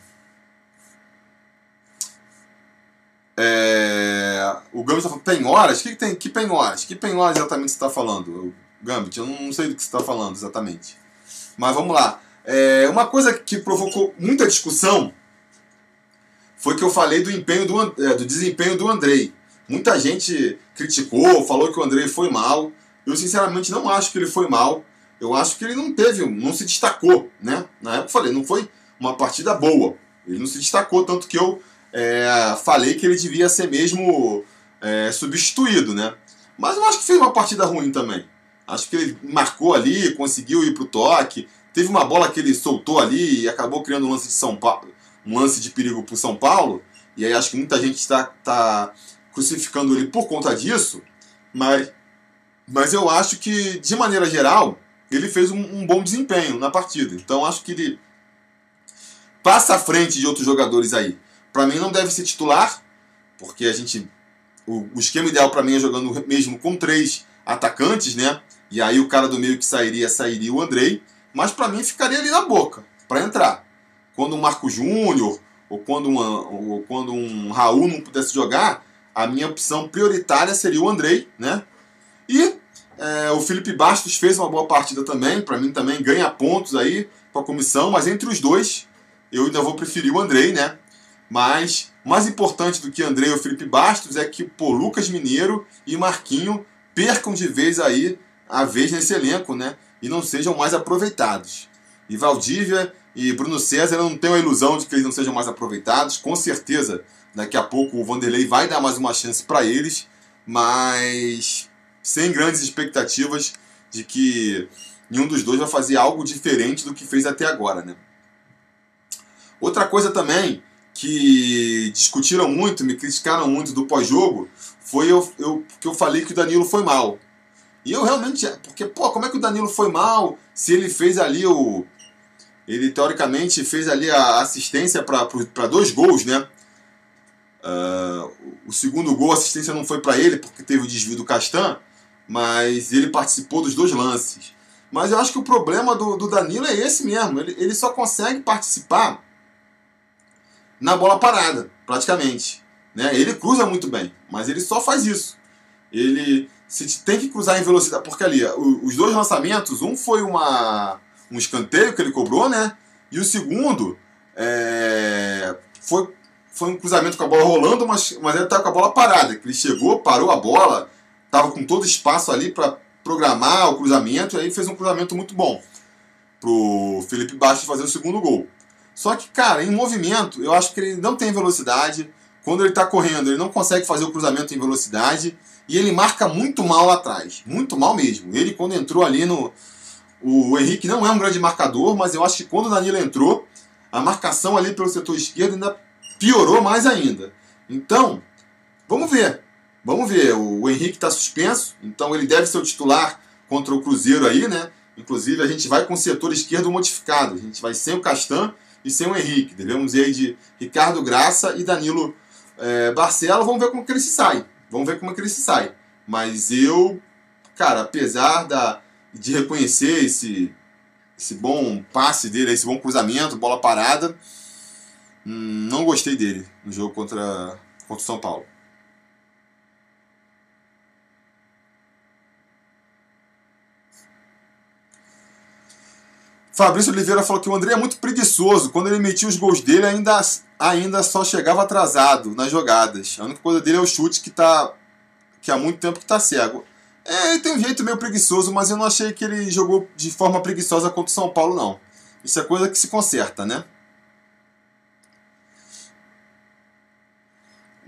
É... O Gambit está falando penhoras? Que, que tem? Que penhoras? Que penhoras exatamente você está falando? Gambit, eu não sei do que você está falando exatamente. Mas vamos lá. É... Uma coisa que provocou muita discussão foi que eu falei do, empenho do, é, do desempenho do Andrei. Muita gente criticou, falou que o Andrei foi mal. Eu sinceramente não acho que ele foi mal. Eu acho que ele não teve, não se destacou, né? Na época eu falei, não foi uma partida boa. Ele não se destacou, tanto que eu é, falei que ele devia ser mesmo é, substituído, né? Mas eu acho que fez uma partida ruim também. Acho que ele marcou ali, conseguiu ir pro toque. Teve uma bola que ele soltou ali e acabou criando um lance de São Paulo, um lance de perigo pro São Paulo. E aí acho que muita gente está tá crucificando ele por conta disso. Mas, mas eu acho que, de maneira geral, ele fez um, um bom desempenho na partida. Então acho que ele passa à frente de outros jogadores aí. Para mim não deve ser titular, porque a gente o, o esquema ideal para mim é jogando mesmo com três atacantes, né? E aí o cara do meio que sairia sairia o Andrei, mas para mim ficaria ali na boca para entrar. Quando um Marco Júnior ou quando ou quando um Raul não pudesse jogar, a minha opção prioritária seria o Andrei, né? E é, o Felipe Bastos fez uma boa partida também, para mim também ganha pontos aí para a comissão, mas entre os dois eu ainda vou preferir o Andrei, né? Mas mais importante do que André e o Felipe Bastos é que pô, Lucas Mineiro e Marquinho percam de vez aí a vez nesse elenco, né? E não sejam mais aproveitados. E Valdívia e Bruno César eu não tenho a ilusão de que eles não sejam mais aproveitados. Com certeza, daqui a pouco o Vanderlei vai dar mais uma chance para eles, mas sem grandes expectativas de que nenhum dos dois vai fazer algo diferente do que fez até agora, né? Outra coisa também que discutiram muito, me criticaram muito do pós-jogo, foi eu, eu, que eu falei que o Danilo foi mal. E eu realmente. Porque, pô, como é que o Danilo foi mal se ele fez ali o. Ele teoricamente fez ali a assistência para dois gols, né? Uh, o segundo gol, a assistência não foi para ele porque teve o desvio do Castan, mas ele participou dos dois lances. Mas eu acho que o problema do, do Danilo é esse mesmo. Ele, ele só consegue participar na bola parada, praticamente. Né? Ele cruza muito bem, mas ele só faz isso. Ele se tem que cruzar em velocidade, porque ali os dois lançamentos, um foi uma, um escanteio que ele cobrou, né? E o segundo é, foi, foi um cruzamento com a bola rolando, mas, mas ele estava com a bola parada. Ele chegou, parou a bola, estava com todo espaço ali para programar o cruzamento, e aí fez um cruzamento muito bom pro Felipe Bastos fazer o segundo gol. Só que, cara, em movimento, eu acho que ele não tem velocidade. Quando ele está correndo, ele não consegue fazer o cruzamento em velocidade. E ele marca muito mal lá atrás. Muito mal mesmo. Ele, quando entrou ali no. O Henrique não é um grande marcador, mas eu acho que quando o Danilo entrou, a marcação ali pelo setor esquerdo ainda piorou mais ainda. Então, vamos ver. Vamos ver. O Henrique está suspenso, então ele deve ser o titular contra o Cruzeiro aí, né? Inclusive, a gente vai com o setor esquerdo modificado. A gente vai sem o Castan e sem o Henrique. Devemos ir aí de Ricardo Graça e Danilo é, Barcelo. Vamos ver como que ele se sai. Vamos ver como que ele se sai. Mas eu, cara, apesar da, de reconhecer esse, esse bom passe dele, esse bom cruzamento, bola parada, hum, não gostei dele no jogo contra, contra o São Paulo. Fabrício Oliveira falou que o André é muito preguiçoso. Quando ele metia os gols dele, ainda, ainda só chegava atrasado nas jogadas. A única coisa dele é o chute que tá. que há muito tempo que tá cego. É, ele tem um jeito meio preguiçoso, mas eu não achei que ele jogou de forma preguiçosa contra o São Paulo, não. Isso é coisa que se conserta, né?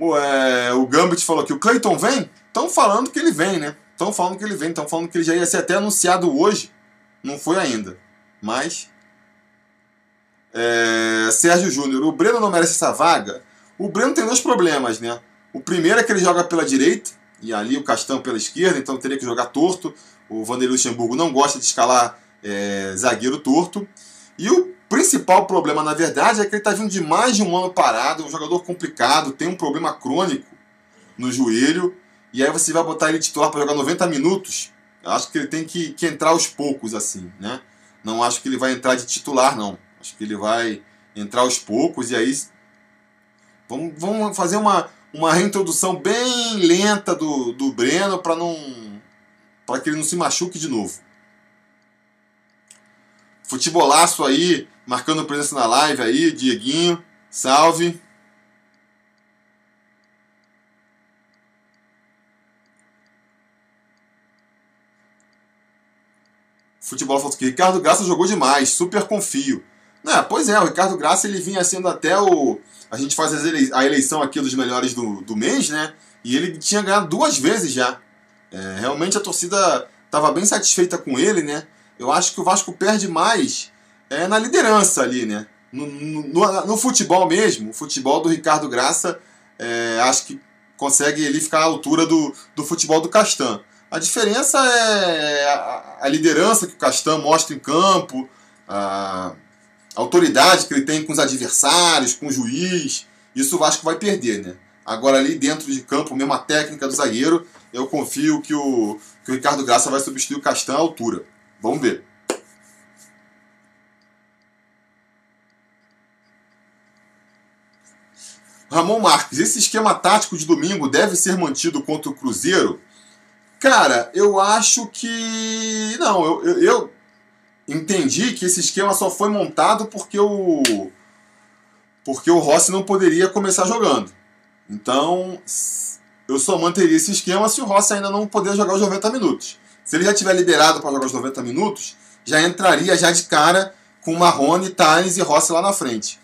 O, é, o Gambit falou que o Clayton vem. Estão falando que ele vem, né? Estão falando que ele vem. Estão falando que ele já ia ser até anunciado hoje. Não foi ainda. Mas É, Sérgio Júnior, o Breno não merece essa vaga? O Breno tem dois problemas, né? O primeiro é que ele joga pela direita, e ali o Castão pela esquerda, então teria que jogar torto. O Vanderlei Luxemburgo não gosta de escalar é, zagueiro torto. E o principal problema, na verdade, é que ele está vindo de mais de um ano parado, é um jogador complicado, tem um problema crônico no joelho, e aí você vai botar ele titular para jogar 90 minutos. Eu acho que ele tem que, que entrar aos poucos, assim, né? Não acho que ele vai entrar de titular, não. Acho que ele vai entrar aos poucos e aí vamos, vamos fazer uma, uma reintrodução bem lenta do, do Breno para não para que ele não se machuque de novo. Futebolaço aí, marcando presença na live aí, Dieguinho, salve. Futebol falou que Ricardo Graça jogou demais, super confio. Não, pois é, o Ricardo Graça ele vinha sendo até o. A gente faz a eleição aqui dos melhores do, do mês, né? E ele tinha ganhado duas vezes já. É, realmente a torcida estava bem satisfeita com ele, né? Eu acho que o Vasco perde mais é, na liderança ali, né? No, no, no futebol mesmo, o futebol do Ricardo Graça, é, acho que consegue ele ficar à altura do, do futebol do Castan. A diferença é a, a liderança que o Castan mostra em campo, a, a autoridade que ele tem com os adversários, com o juiz. Isso o Vasco vai perder, né? Agora ali dentro de campo, mesmo a técnica do zagueiro, eu confio que o, que o Ricardo Graça vai substituir o Castan à altura. Vamos ver. Ramon Marques, esse esquema tático de domingo deve ser mantido contra o Cruzeiro? Cara, eu acho que. Não, eu, eu, eu entendi que esse esquema só foi montado porque o. Porque o Rossi não poderia começar jogando. Então, eu só manteria esse esquema se o Rossi ainda não puder jogar os 90 minutos. Se ele já tiver liberado para jogar os 90 minutos, já entraria já de cara com Marrone, Thales e Rossi lá na frente.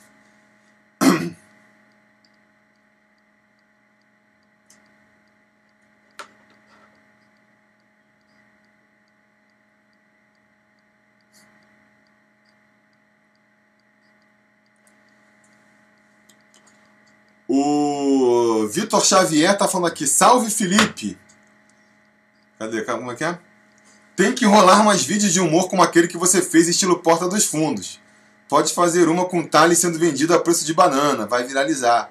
O Vitor Xavier tá falando aqui, salve Felipe. Cadê? Como é que é? Tem que rolar mais vídeos de humor como aquele que você fez estilo Porta dos Fundos. Pode fazer uma com Thales sendo vendido a preço de banana, vai viralizar.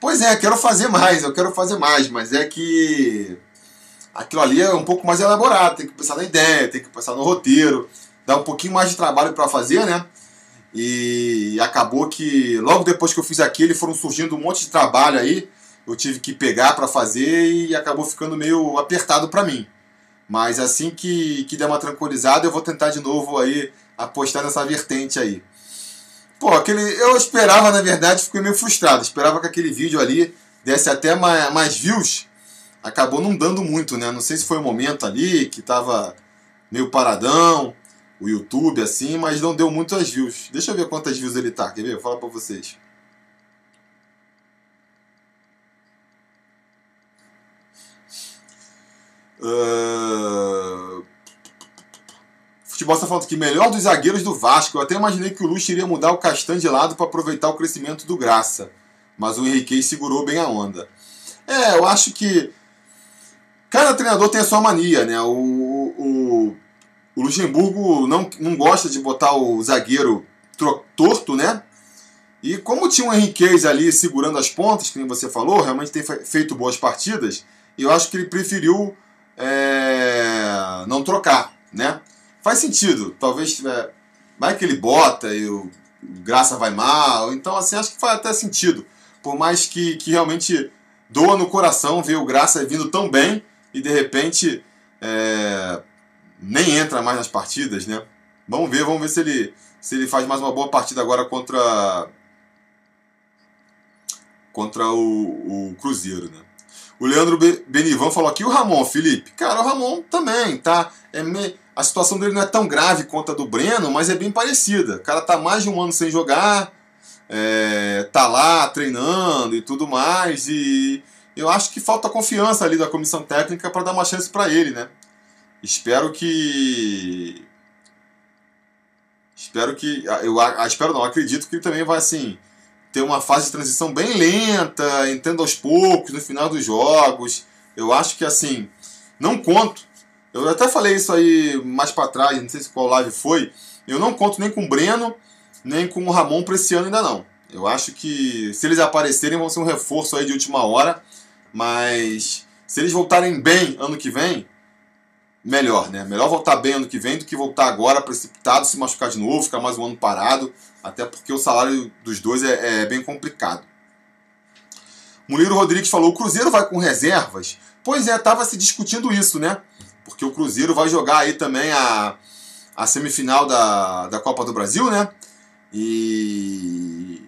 Pois é, quero fazer mais, eu quero fazer mais, mas é que aquilo ali é um pouco mais elaborado, tem que pensar na ideia, tem que pensar no roteiro, dá um pouquinho mais de trabalho para fazer, né? E acabou que logo depois que eu fiz aquele foram surgindo um monte de trabalho aí, eu tive que pegar para fazer e acabou ficando meio apertado para mim. Mas assim que, que der uma tranquilizada, eu vou tentar de novo aí apostar nessa vertente aí. Pô, aquele, eu esperava, na verdade, fiquei meio frustrado. Esperava que aquele vídeo ali desse até mais, mais views. Acabou não dando muito, né? Não sei se foi o momento ali que tava meio paradão, o YouTube assim, mas não deu muitas views. Deixa eu ver quantas views ele tá, quer ver? Vou falar pra vocês. Uh... Futebol está falando que melhor dos zagueiros do Vasco. Eu até imaginei que o Luz iria mudar o Castan de lado para aproveitar o crescimento do Graça. Mas o Henrique segurou bem a onda. É, eu acho que cada treinador tem a sua mania, né? O, o, o Luxemburgo não, não gosta de botar o zagueiro torto, né? E como tinha o Henriquez ali segurando as pontas, que você falou, realmente tem feito boas partidas, eu acho que ele preferiu é, não trocar, né? Faz sentido, talvez é, vai que ele bota e o Graça vai mal, então assim, acho que faz até sentido. Por mais que, que realmente doa no coração ver o Graça vindo tão bem e de repente é, nem entra mais nas partidas, né? Vamos ver, vamos ver se ele, se ele faz mais uma boa partida agora contra contra o, o Cruzeiro, né? O Leandro Benivan falou aqui, o Ramon, Felipe. Cara, o Ramon também, tá? É me... A situação dele não é tão grave quanto a do Breno, mas é bem parecida. O cara tá mais de um ano sem jogar, é... tá lá treinando e tudo mais, e eu acho que falta confiança ali da comissão técnica para dar uma chance para ele, né? Espero que espero que. Eu espero não, acredito que ele também vai assim ter uma fase de transição bem lenta, entrando aos poucos, no final dos jogos. Eu acho que assim, não conto. Eu até falei isso aí mais para trás, não sei se qual live foi. Eu não conto nem com o Breno, nem com o Ramon para esse ano ainda não. Eu acho que se eles aparecerem vão ser um reforço aí de última hora, mas se eles voltarem bem ano que vem, melhor, né? Melhor voltar bem ano que vem do que voltar agora precipitado, se machucar de novo, ficar mais um ano parado, até porque o salário dos dois é, é bem complicado. Murilo Rodrigues falou: o Cruzeiro vai com reservas? Pois é, estava se discutindo isso, né? Porque o Cruzeiro vai jogar aí também a, a semifinal da, da Copa do Brasil, né? E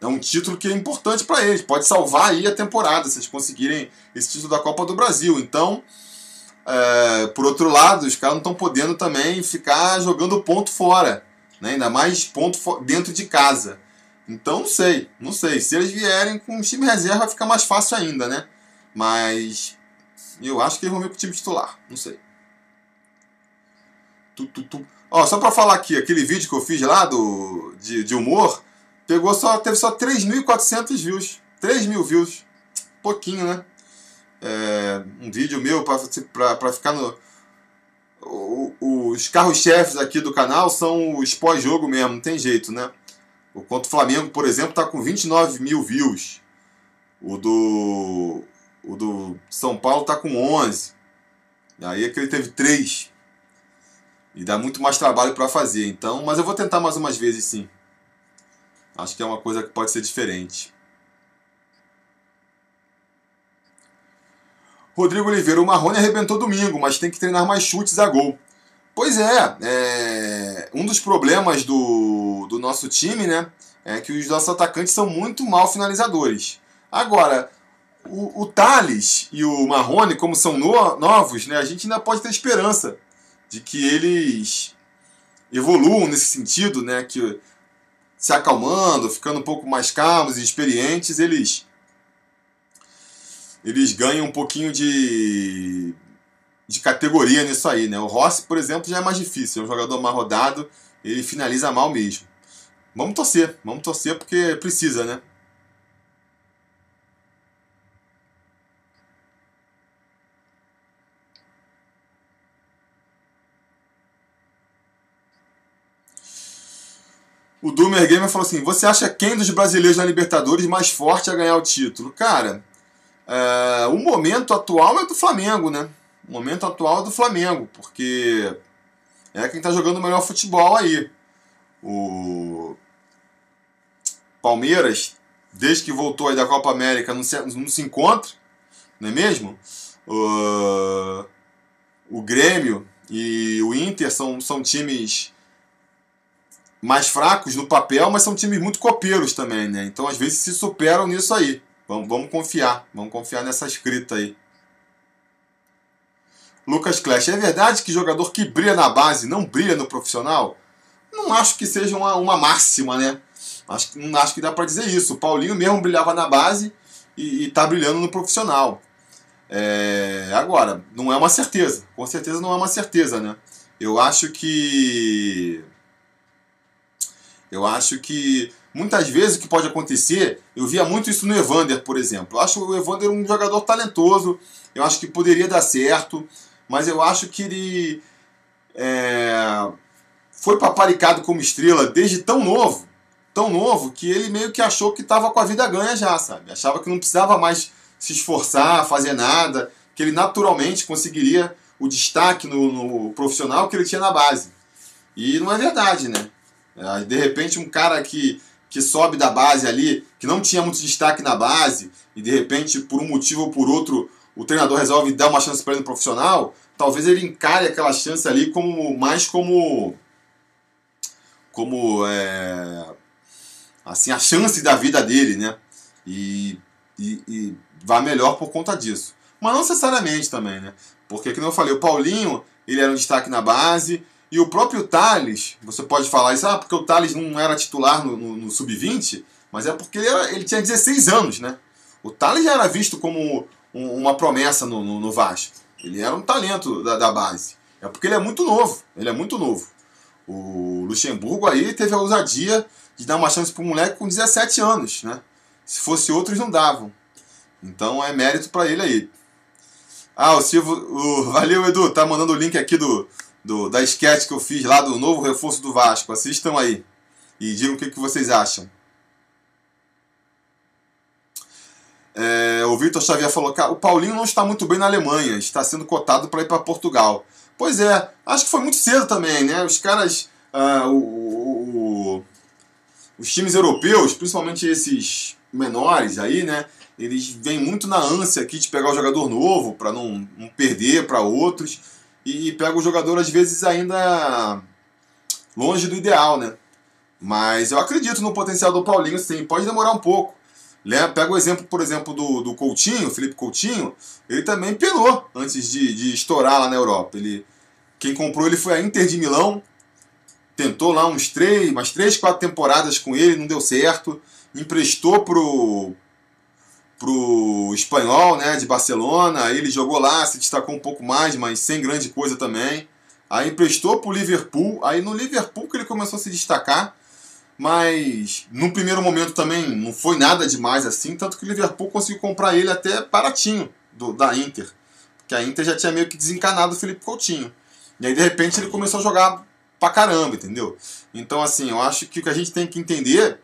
é um título que é importante para eles, pode salvar aí a temporada se eles conseguirem esse título da Copa do Brasil. Então, é, por outro lado, os caras não estão podendo também ficar jogando ponto fora, né? ainda mais ponto dentro de casa. Então, não sei, não sei. Se eles vierem com o time reserva, fica mais fácil ainda, né? Mas eu acho que eles vão vir com o time titular, não sei. Tu, tu, tu. Ó, só para falar aqui, aquele vídeo que eu fiz lá do, de, de humor, pegou só, teve só 3.400 views. 3 mil views. Pouquinho, né? é, um vídeo meu para ficar no. Os carros-chefes aqui do canal são os pós-jogo mesmo, não tem jeito, né? O contra o Flamengo, por exemplo, tá com 29 mil views. O do. O do São Paulo tá com 11. E aí é que ele teve 3. E dá muito mais trabalho para fazer. Então, mas eu vou tentar mais umas vezes sim. Acho que é uma coisa que pode ser diferente. Rodrigo Oliveira, o Marrone arrebentou domingo, mas tem que treinar mais chutes a gol. Pois é, é, um dos problemas do, do nosso time, né, é que os nossos atacantes são muito mal finalizadores. Agora, o, o Thales e o Marrone, como são no, novos, né, a gente ainda pode ter esperança de que eles evoluam nesse sentido, né, que se acalmando, ficando um pouco mais calmos e experientes, eles eles ganham um pouquinho de, de categoria nisso aí, né? O Rossi, por exemplo, já é mais difícil, é um jogador mais rodado, ele finaliza mal mesmo. Vamos torcer, vamos torcer porque precisa, né? O Doomer Gamer falou assim: Você acha quem dos brasileiros na Libertadores mais forte a ganhar o título? Cara, é, o momento atual é do Flamengo, né? O momento atual é do Flamengo, porque é quem está jogando o melhor futebol aí. O Palmeiras, desde que voltou aí da Copa América, não se, não se encontra, não é mesmo? O, o Grêmio e o Inter são, são times mais fracos no papel, mas são times muito copeiros também, né? Então às vezes se superam nisso aí. Vamos, vamos confiar, vamos confiar nessa escrita aí. Lucas Clash, é verdade que jogador que brilha na base não brilha no profissional? Não acho que seja uma, uma máxima, né? Acho, não acho que dá para dizer isso. O Paulinho mesmo brilhava na base e, está brilhando no profissional. É, agora, não é uma certeza. Com certeza não é uma certeza, né? Eu acho que. Eu acho que Muitas vezes o que pode acontecer, eu via muito isso no Evander, por exemplo. Eu acho o Evander um jogador talentoso, eu acho que poderia dar certo, mas eu acho que ele é, foi paparicado como estrela desde tão novo, tão novo, que ele meio que achou que estava com a vida ganha já, sabe? Achava que não precisava mais se esforçar, fazer nada, que ele naturalmente conseguiria o destaque no, no profissional que ele tinha na base. E não é verdade, né? De repente, um cara que que sobe da base ali, que não tinha muito destaque na base, e de repente, por um motivo ou por outro, o treinador resolve dar uma chance para ele no profissional, talvez ele encare aquela chance ali como mais como como é, assim a chance da vida dele, né? E, e, e vá melhor por conta disso. Mas não necessariamente também, né? Porque, como eu falei, o Paulinho, ele era um destaque na base, e o próprio Thales, você pode falar isso, ah, porque o Thales não era titular no, no, no Sub-20, mas é porque ele, era, ele tinha 16 anos, né? O Thales já era visto como um, uma promessa no, no, no, Vasco. Ele era um talento da, da, base. É porque ele é muito novo. Ele é muito novo. O Luxemburgo aí teve a ousadia de dar uma chance para um moleque com 17 anos, né? Se fosse outros, não davam. Então é mérito para ele aí. Ah, o Silvio. O, valeu, Edu. Tá mandando o link aqui do, do, da sketch que eu fiz lá do novo reforço do Vasco. Assistam aí. E digam o que, que vocês acham. É, o Vitor Xavier falou que o Paulinho não está muito bem na Alemanha, está sendo cotado para ir para Portugal. Pois é, acho que foi muito cedo também, né? Os caras, ah, o, o, os times europeus, principalmente esses menores aí, né? Eles vêm muito na ânsia aqui de pegar o jogador novo para não, não perder para outros e, pega o jogador às vezes ainda longe do ideal, né? Mas eu acredito no potencial do Paulinho, sim. Pode demorar um pouco. Pega o exemplo, por exemplo, do, do Coutinho, Felipe Coutinho, ele também penou antes de, de estourar lá na Europa. Ele, quem comprou ele foi a Inter de Milão, tentou lá uns três, umas três, quatro temporadas com ele, não deu certo. Emprestou pro, pro espanhol, né, de Barcelona. Ele jogou lá, se destacou um pouco mais, mas sem grande coisa também. Aí emprestou pro Liverpool. Aí no Liverpool que ele começou a se destacar mas no primeiro momento também não foi nada demais assim, tanto que o Liverpool conseguiu comprar ele até baratinho do, da Inter, porque a Inter já tinha meio que desencanado o Felipe Coutinho. E aí de repente ele começou a jogar pra caramba, entendeu? Então assim, eu acho que o que a gente tem que entender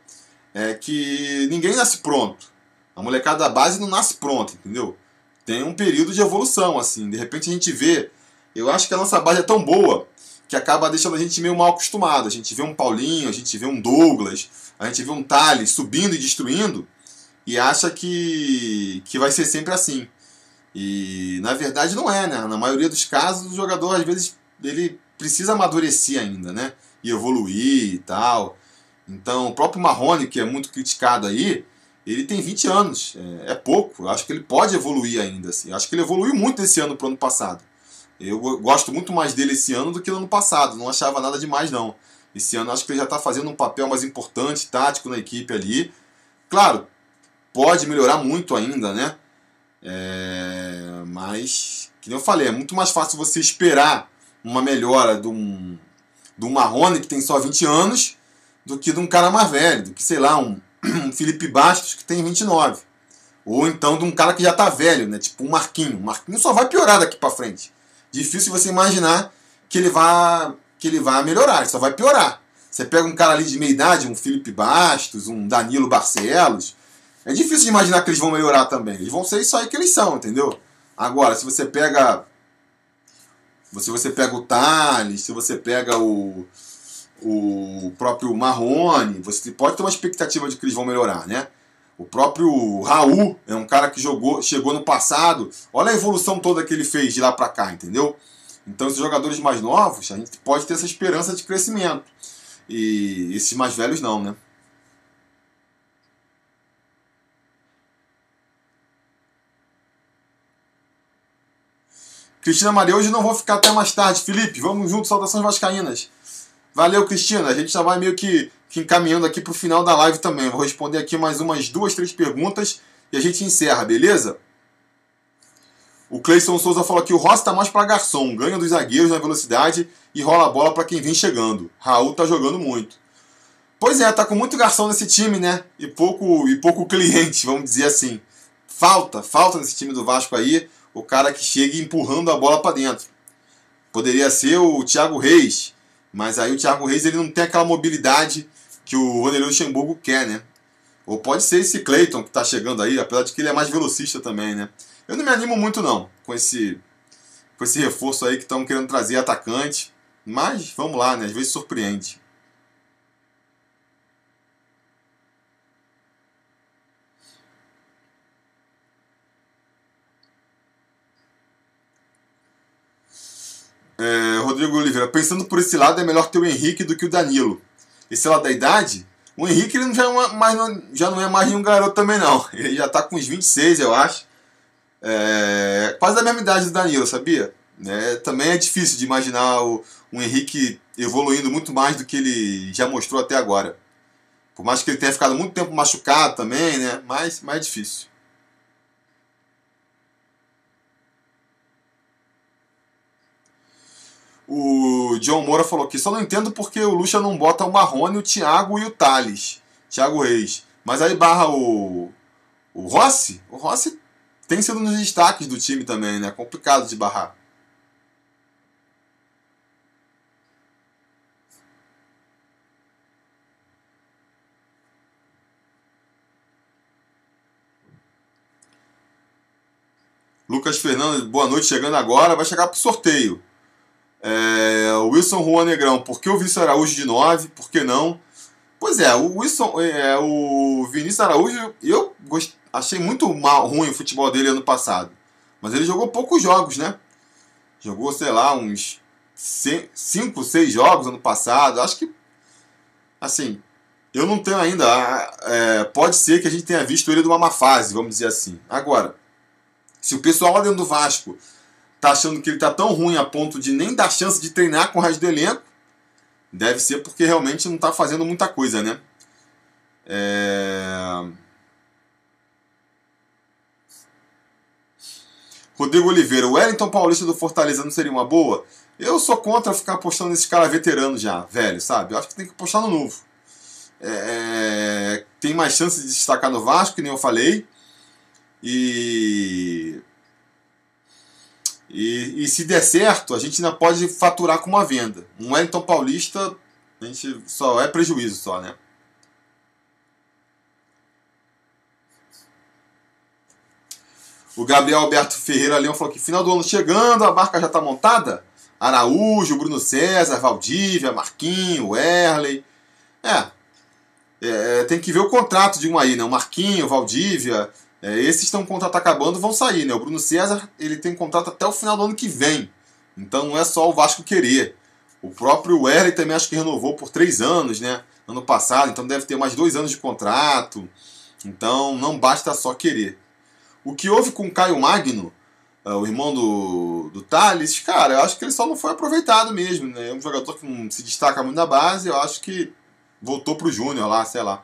é que ninguém nasce pronto. A molecada da base não nasce pronta, entendeu? Tem um período de evolução, assim. De repente a gente vê. Eu acho que a nossa base é tão boa que acaba deixando a gente meio mal acostumado. A gente vê um Paulinho, a gente vê um Douglas, a gente vê um Thales subindo e destruindo e acha que, que vai ser sempre assim. E na verdade não é, né? Na maioria dos casos o jogador às vezes ele precisa amadurecer ainda, né? E evoluir e tal. Então o próprio Marrone, que é muito criticado aí, ele tem 20 anos, é, é pouco. Eu acho que ele pode evoluir ainda. Assim. Eu acho que ele evoluiu muito esse ano pro ano passado. Eu gosto muito mais dele esse ano do que no ano passado. Não achava nada demais, não. Esse ano acho que ele já está fazendo um papel mais importante, tático na equipe ali. Claro, pode melhorar muito ainda, né? É... Mas, como eu falei, é muito mais fácil você esperar uma melhora de um, de um Marrone que tem só 20 anos do que de um cara mais velho, do que, sei lá, um, um (clears throat) Felipe Bastos que tem 29. Ou então de um cara que já está velho, né? Tipo um Marquinho. O Marquinho só vai piorar daqui para frente difícil você imaginar que ele vá que ele vá melhorar, ele só vai piorar. Você pega um cara ali de meia idade, um Felipe Bastos, um Danilo Barcelos, é difícil de imaginar que eles vão melhorar também. Eles vão ser isso aí que eles são, entendeu? Agora, se você pega se você pega o Thales, se você pega o, o próprio Marrone, você pode ter uma expectativa de que eles vão melhorar, né? O próprio Raul é um cara que jogou, chegou no passado. Olha a evolução toda que ele fez de lá para cá, entendeu? Então, esses jogadores mais novos, a gente pode ter essa esperança de crescimento. E esses mais velhos não, né? Cristina Maria, hoje não vou ficar até mais tarde. Felipe, vamos juntos, saudações vascaínas. Valeu, Cristina. A gente já vai meio que, que encaminhando aqui para o final da live também. Vou responder aqui mais umas duas, três perguntas e a gente encerra, beleza? O Cleison Souza falou que o Rossi está mais para garçom, ganha dos zagueiros na velocidade e rola a bola para quem vem chegando. Raul tá jogando muito. Pois é, tá com muito garçom nesse time, né? E pouco e pouco (laughs) cliente, vamos dizer assim. Falta, falta nesse time do Vasco aí, o cara que chega empurrando a bola para dentro. Poderia ser o Thiago Reis, mas aí o Thiago Reis ele não tem aquela mobilidade que o Vanderlei Luxemburgo quer, né? Ou pode ser esse Clayton que está chegando aí, apesar de que ele é mais velocista também, né? Eu não me animo muito não com esse com esse reforço aí que estão querendo trazer atacante, mas vamos lá, né? Às vezes surpreende. É, Rodrigo Oliveira, pensando por esse lado, é melhor ter o Henrique do que o Danilo. Esse lado da idade, o Henrique ele já, não é mais, já não é mais nenhum garoto também, não. Ele já está com uns 26, eu acho. É, quase da mesma idade do Danilo, sabia? É, também é difícil de imaginar o, o Henrique evoluindo muito mais do que ele já mostrou até agora. Por mais que ele tenha ficado muito tempo machucado também, né? Mas mais é difícil. O John Moura falou que só não entendo porque o Lucha não bota o Marrone, o Thiago e o Thales. Thiago Reis. Mas aí barra o. O Rossi? O Rossi tem sido nos destaques do time também, né? Complicado de barrar. Lucas Fernandes, boa noite, chegando agora, vai chegar pro sorteio. É, Wilson Juan Negrão, por que o Vinícius Araújo de 9? Por que não? Pois é, o Wilson, é, o Vinícius Araújo, eu gost, achei muito mal, ruim o futebol dele ano passado. Mas ele jogou poucos jogos, né? Jogou, sei lá, uns 5, 6 jogos ano passado. Acho que, assim, eu não tenho ainda. É, pode ser que a gente tenha visto ele numa má fase, vamos dizer assim. Agora, se o pessoal lá dentro do Vasco tá achando que ele tá tão ruim a ponto de nem dar chance de treinar com o resto do elenco, deve ser porque realmente não tá fazendo muita coisa, né? É... Rodrigo Oliveira, o Wellington Paulista do Fortaleza não seria uma boa? Eu sou contra ficar apostando nesse cara veterano já, velho, sabe? Eu acho que tem que apostar no novo. É... Tem mais chance de destacar no Vasco, que nem eu falei. E, e, e, se der certo, a gente ainda pode faturar com uma venda. Um Wellington Paulista, a gente só é prejuízo só, né? O Gabriel Alberto Ferreira Leão falou que final do ano chegando, a marca já está montada. Araújo, Bruno César, Valdívia, Marquinho, Erley. É, é, tem que ver o contrato de um aí, né? O Marquinho, Valdívia, é, esses estão com o contrato acabando vão sair, né? O Bruno César ele tem contrato até o final do ano que vem. Então não é só o Vasco querer. O próprio Wesley também acho que renovou por três anos, né? Ano passado, então deve ter mais dois anos de contrato. Então não basta só querer. O que houve com o Caio Magno, é, o irmão do, do Thales, cara, eu acho que ele só não foi aproveitado mesmo. Né? É um jogador que não se destaca muito na base, eu acho que voltou pro Júnior lá, sei lá.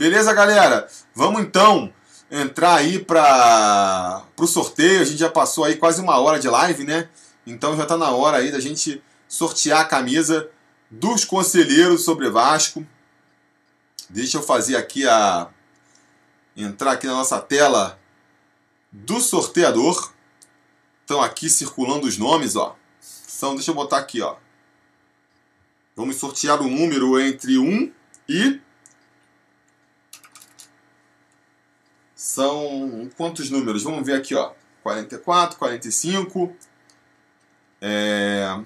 Beleza, galera? Vamos então entrar aí para o sorteio. A gente já passou aí quase uma hora de live, né? Então já está na hora aí da gente sortear a camisa dos conselheiros sobre Vasco. Deixa eu fazer aqui a entrar aqui na nossa tela do sorteador. Estão aqui circulando os nomes, ó. São, deixa eu botar aqui, ó. Vamos sortear o número entre 1 e São quantos números? Vamos ver aqui, ó. 44, 45, é...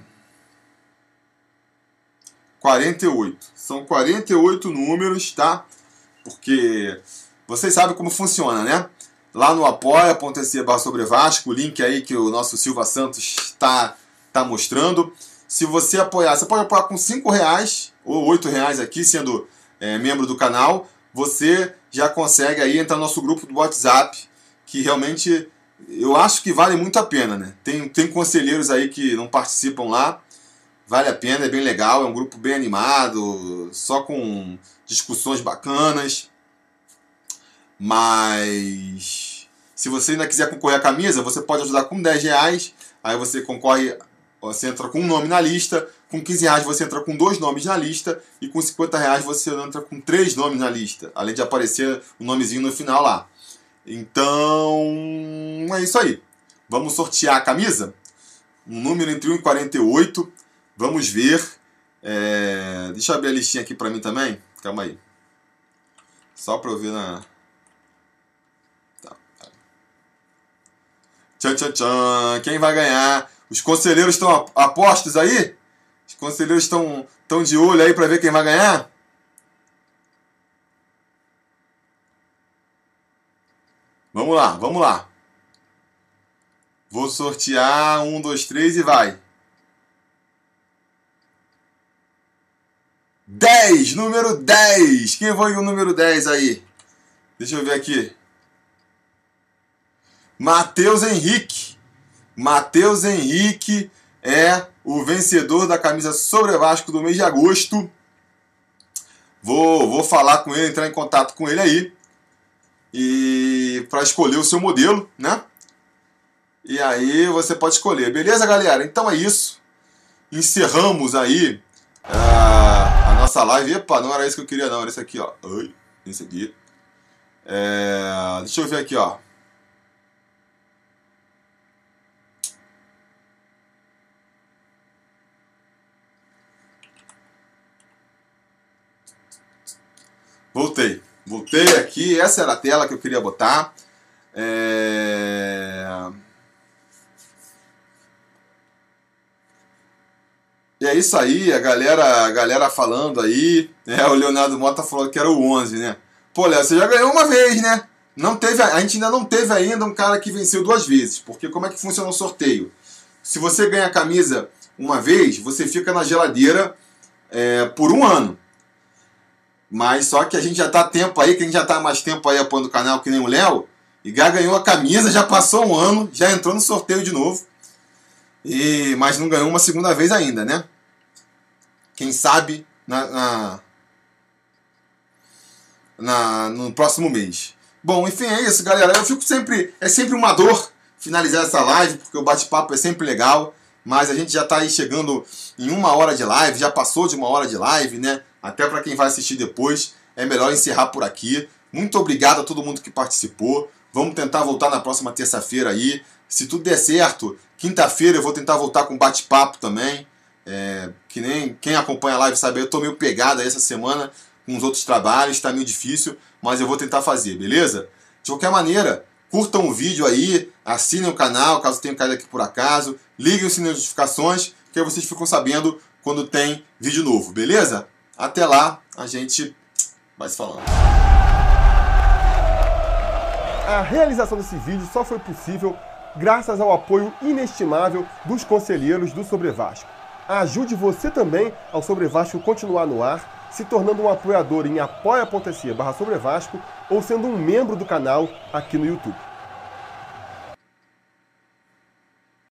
48. São 48 números, tá? Porque vocês sabem como funciona, né? Lá no apoia.se barra sobre Vasco, o link aí que o nosso Silva Santos está tá mostrando. Se você apoiar, você pode apoiar com 5 reais ou 8 reais aqui, sendo é, membro do canal você já consegue aí entrar no nosso grupo do WhatsApp, que realmente eu acho que vale muito a pena, né? Tem, tem conselheiros aí que não participam lá, vale a pena, é bem legal, é um grupo bem animado, só com discussões bacanas. Mas se você ainda quiser concorrer à camisa, você pode ajudar com 10 reais, aí você concorre você entra com um nome na lista, com 15 reais você entra com dois nomes na lista e com 50 reais você entra com três nomes na lista, além de aparecer o um nomezinho no final lá. Então é isso aí. Vamos sortear a camisa? Um número entre 1 e 48. Vamos ver. É... Deixa eu abrir a listinha aqui para mim também. Calma aí. Só para eu ver na. Tá. Tchan, tchan, tchan. Quem vai ganhar os conselheiros estão apostos aí? Os conselheiros estão, estão de olho aí para ver quem vai ganhar? Vamos lá, vamos lá. Vou sortear um, dois, três e vai. 10, número 10. Quem foi o número 10 aí? Deixa eu ver aqui. Matheus Henrique. Matheus Henrique é o vencedor da camisa sobre Vasco do mês de agosto. Vou, vou falar com ele, entrar em contato com ele aí. E para escolher o seu modelo, né? E aí você pode escolher. Beleza, galera? Então é isso. Encerramos aí a, a nossa live. Epa, não era isso que eu queria não. Era isso aqui, ó. Oi, esse aqui. É, deixa eu ver aqui, ó. Voltei. Voltei aqui. Essa era a tela que eu queria botar. É... E é isso aí, a galera, a galera falando aí. É, o Leonardo Mota falou que era o 11, né? Pô, Léo, você já ganhou uma vez, né? Não teve, a gente ainda não teve ainda um cara que venceu duas vezes. Porque como é que funciona o sorteio? Se você ganha a camisa uma vez, você fica na geladeira é, por um ano. Mas só que a gente já tá tempo aí, que a gente já tá mais tempo aí apoiando o canal que nem o Léo. E já ganhou a camisa, já passou um ano, já entrou no sorteio de novo. E, mas não ganhou uma segunda vez ainda, né? Quem sabe na, na, na, no próximo mês. Bom, enfim, é isso, galera. Eu fico sempre. É sempre uma dor finalizar essa live, porque o bate-papo é sempre legal. Mas a gente já está aí chegando em uma hora de live, já passou de uma hora de live, né? Até para quem vai assistir depois, é melhor encerrar por aqui. Muito obrigado a todo mundo que participou. Vamos tentar voltar na próxima terça-feira aí. Se tudo der certo, quinta-feira eu vou tentar voltar com bate-papo também. É, que nem quem acompanha a live sabe, eu tô meio pegado essa semana com os outros trabalhos, tá meio difícil, mas eu vou tentar fazer, beleza? De qualquer maneira, curtam o vídeo aí, assinem o canal caso tenha caído aqui por acaso, liguem o sininho de notificações, que aí vocês ficam sabendo quando tem vídeo novo, beleza? Até lá, a gente vai se falando. A realização desse vídeo só foi possível graças ao apoio inestimável dos conselheiros do Sobre Vasco. Ajude você também ao Sobre Vasco continuar no ar, se tornando um apoiador em apoia.se barra ou sendo um membro do canal aqui no YouTube.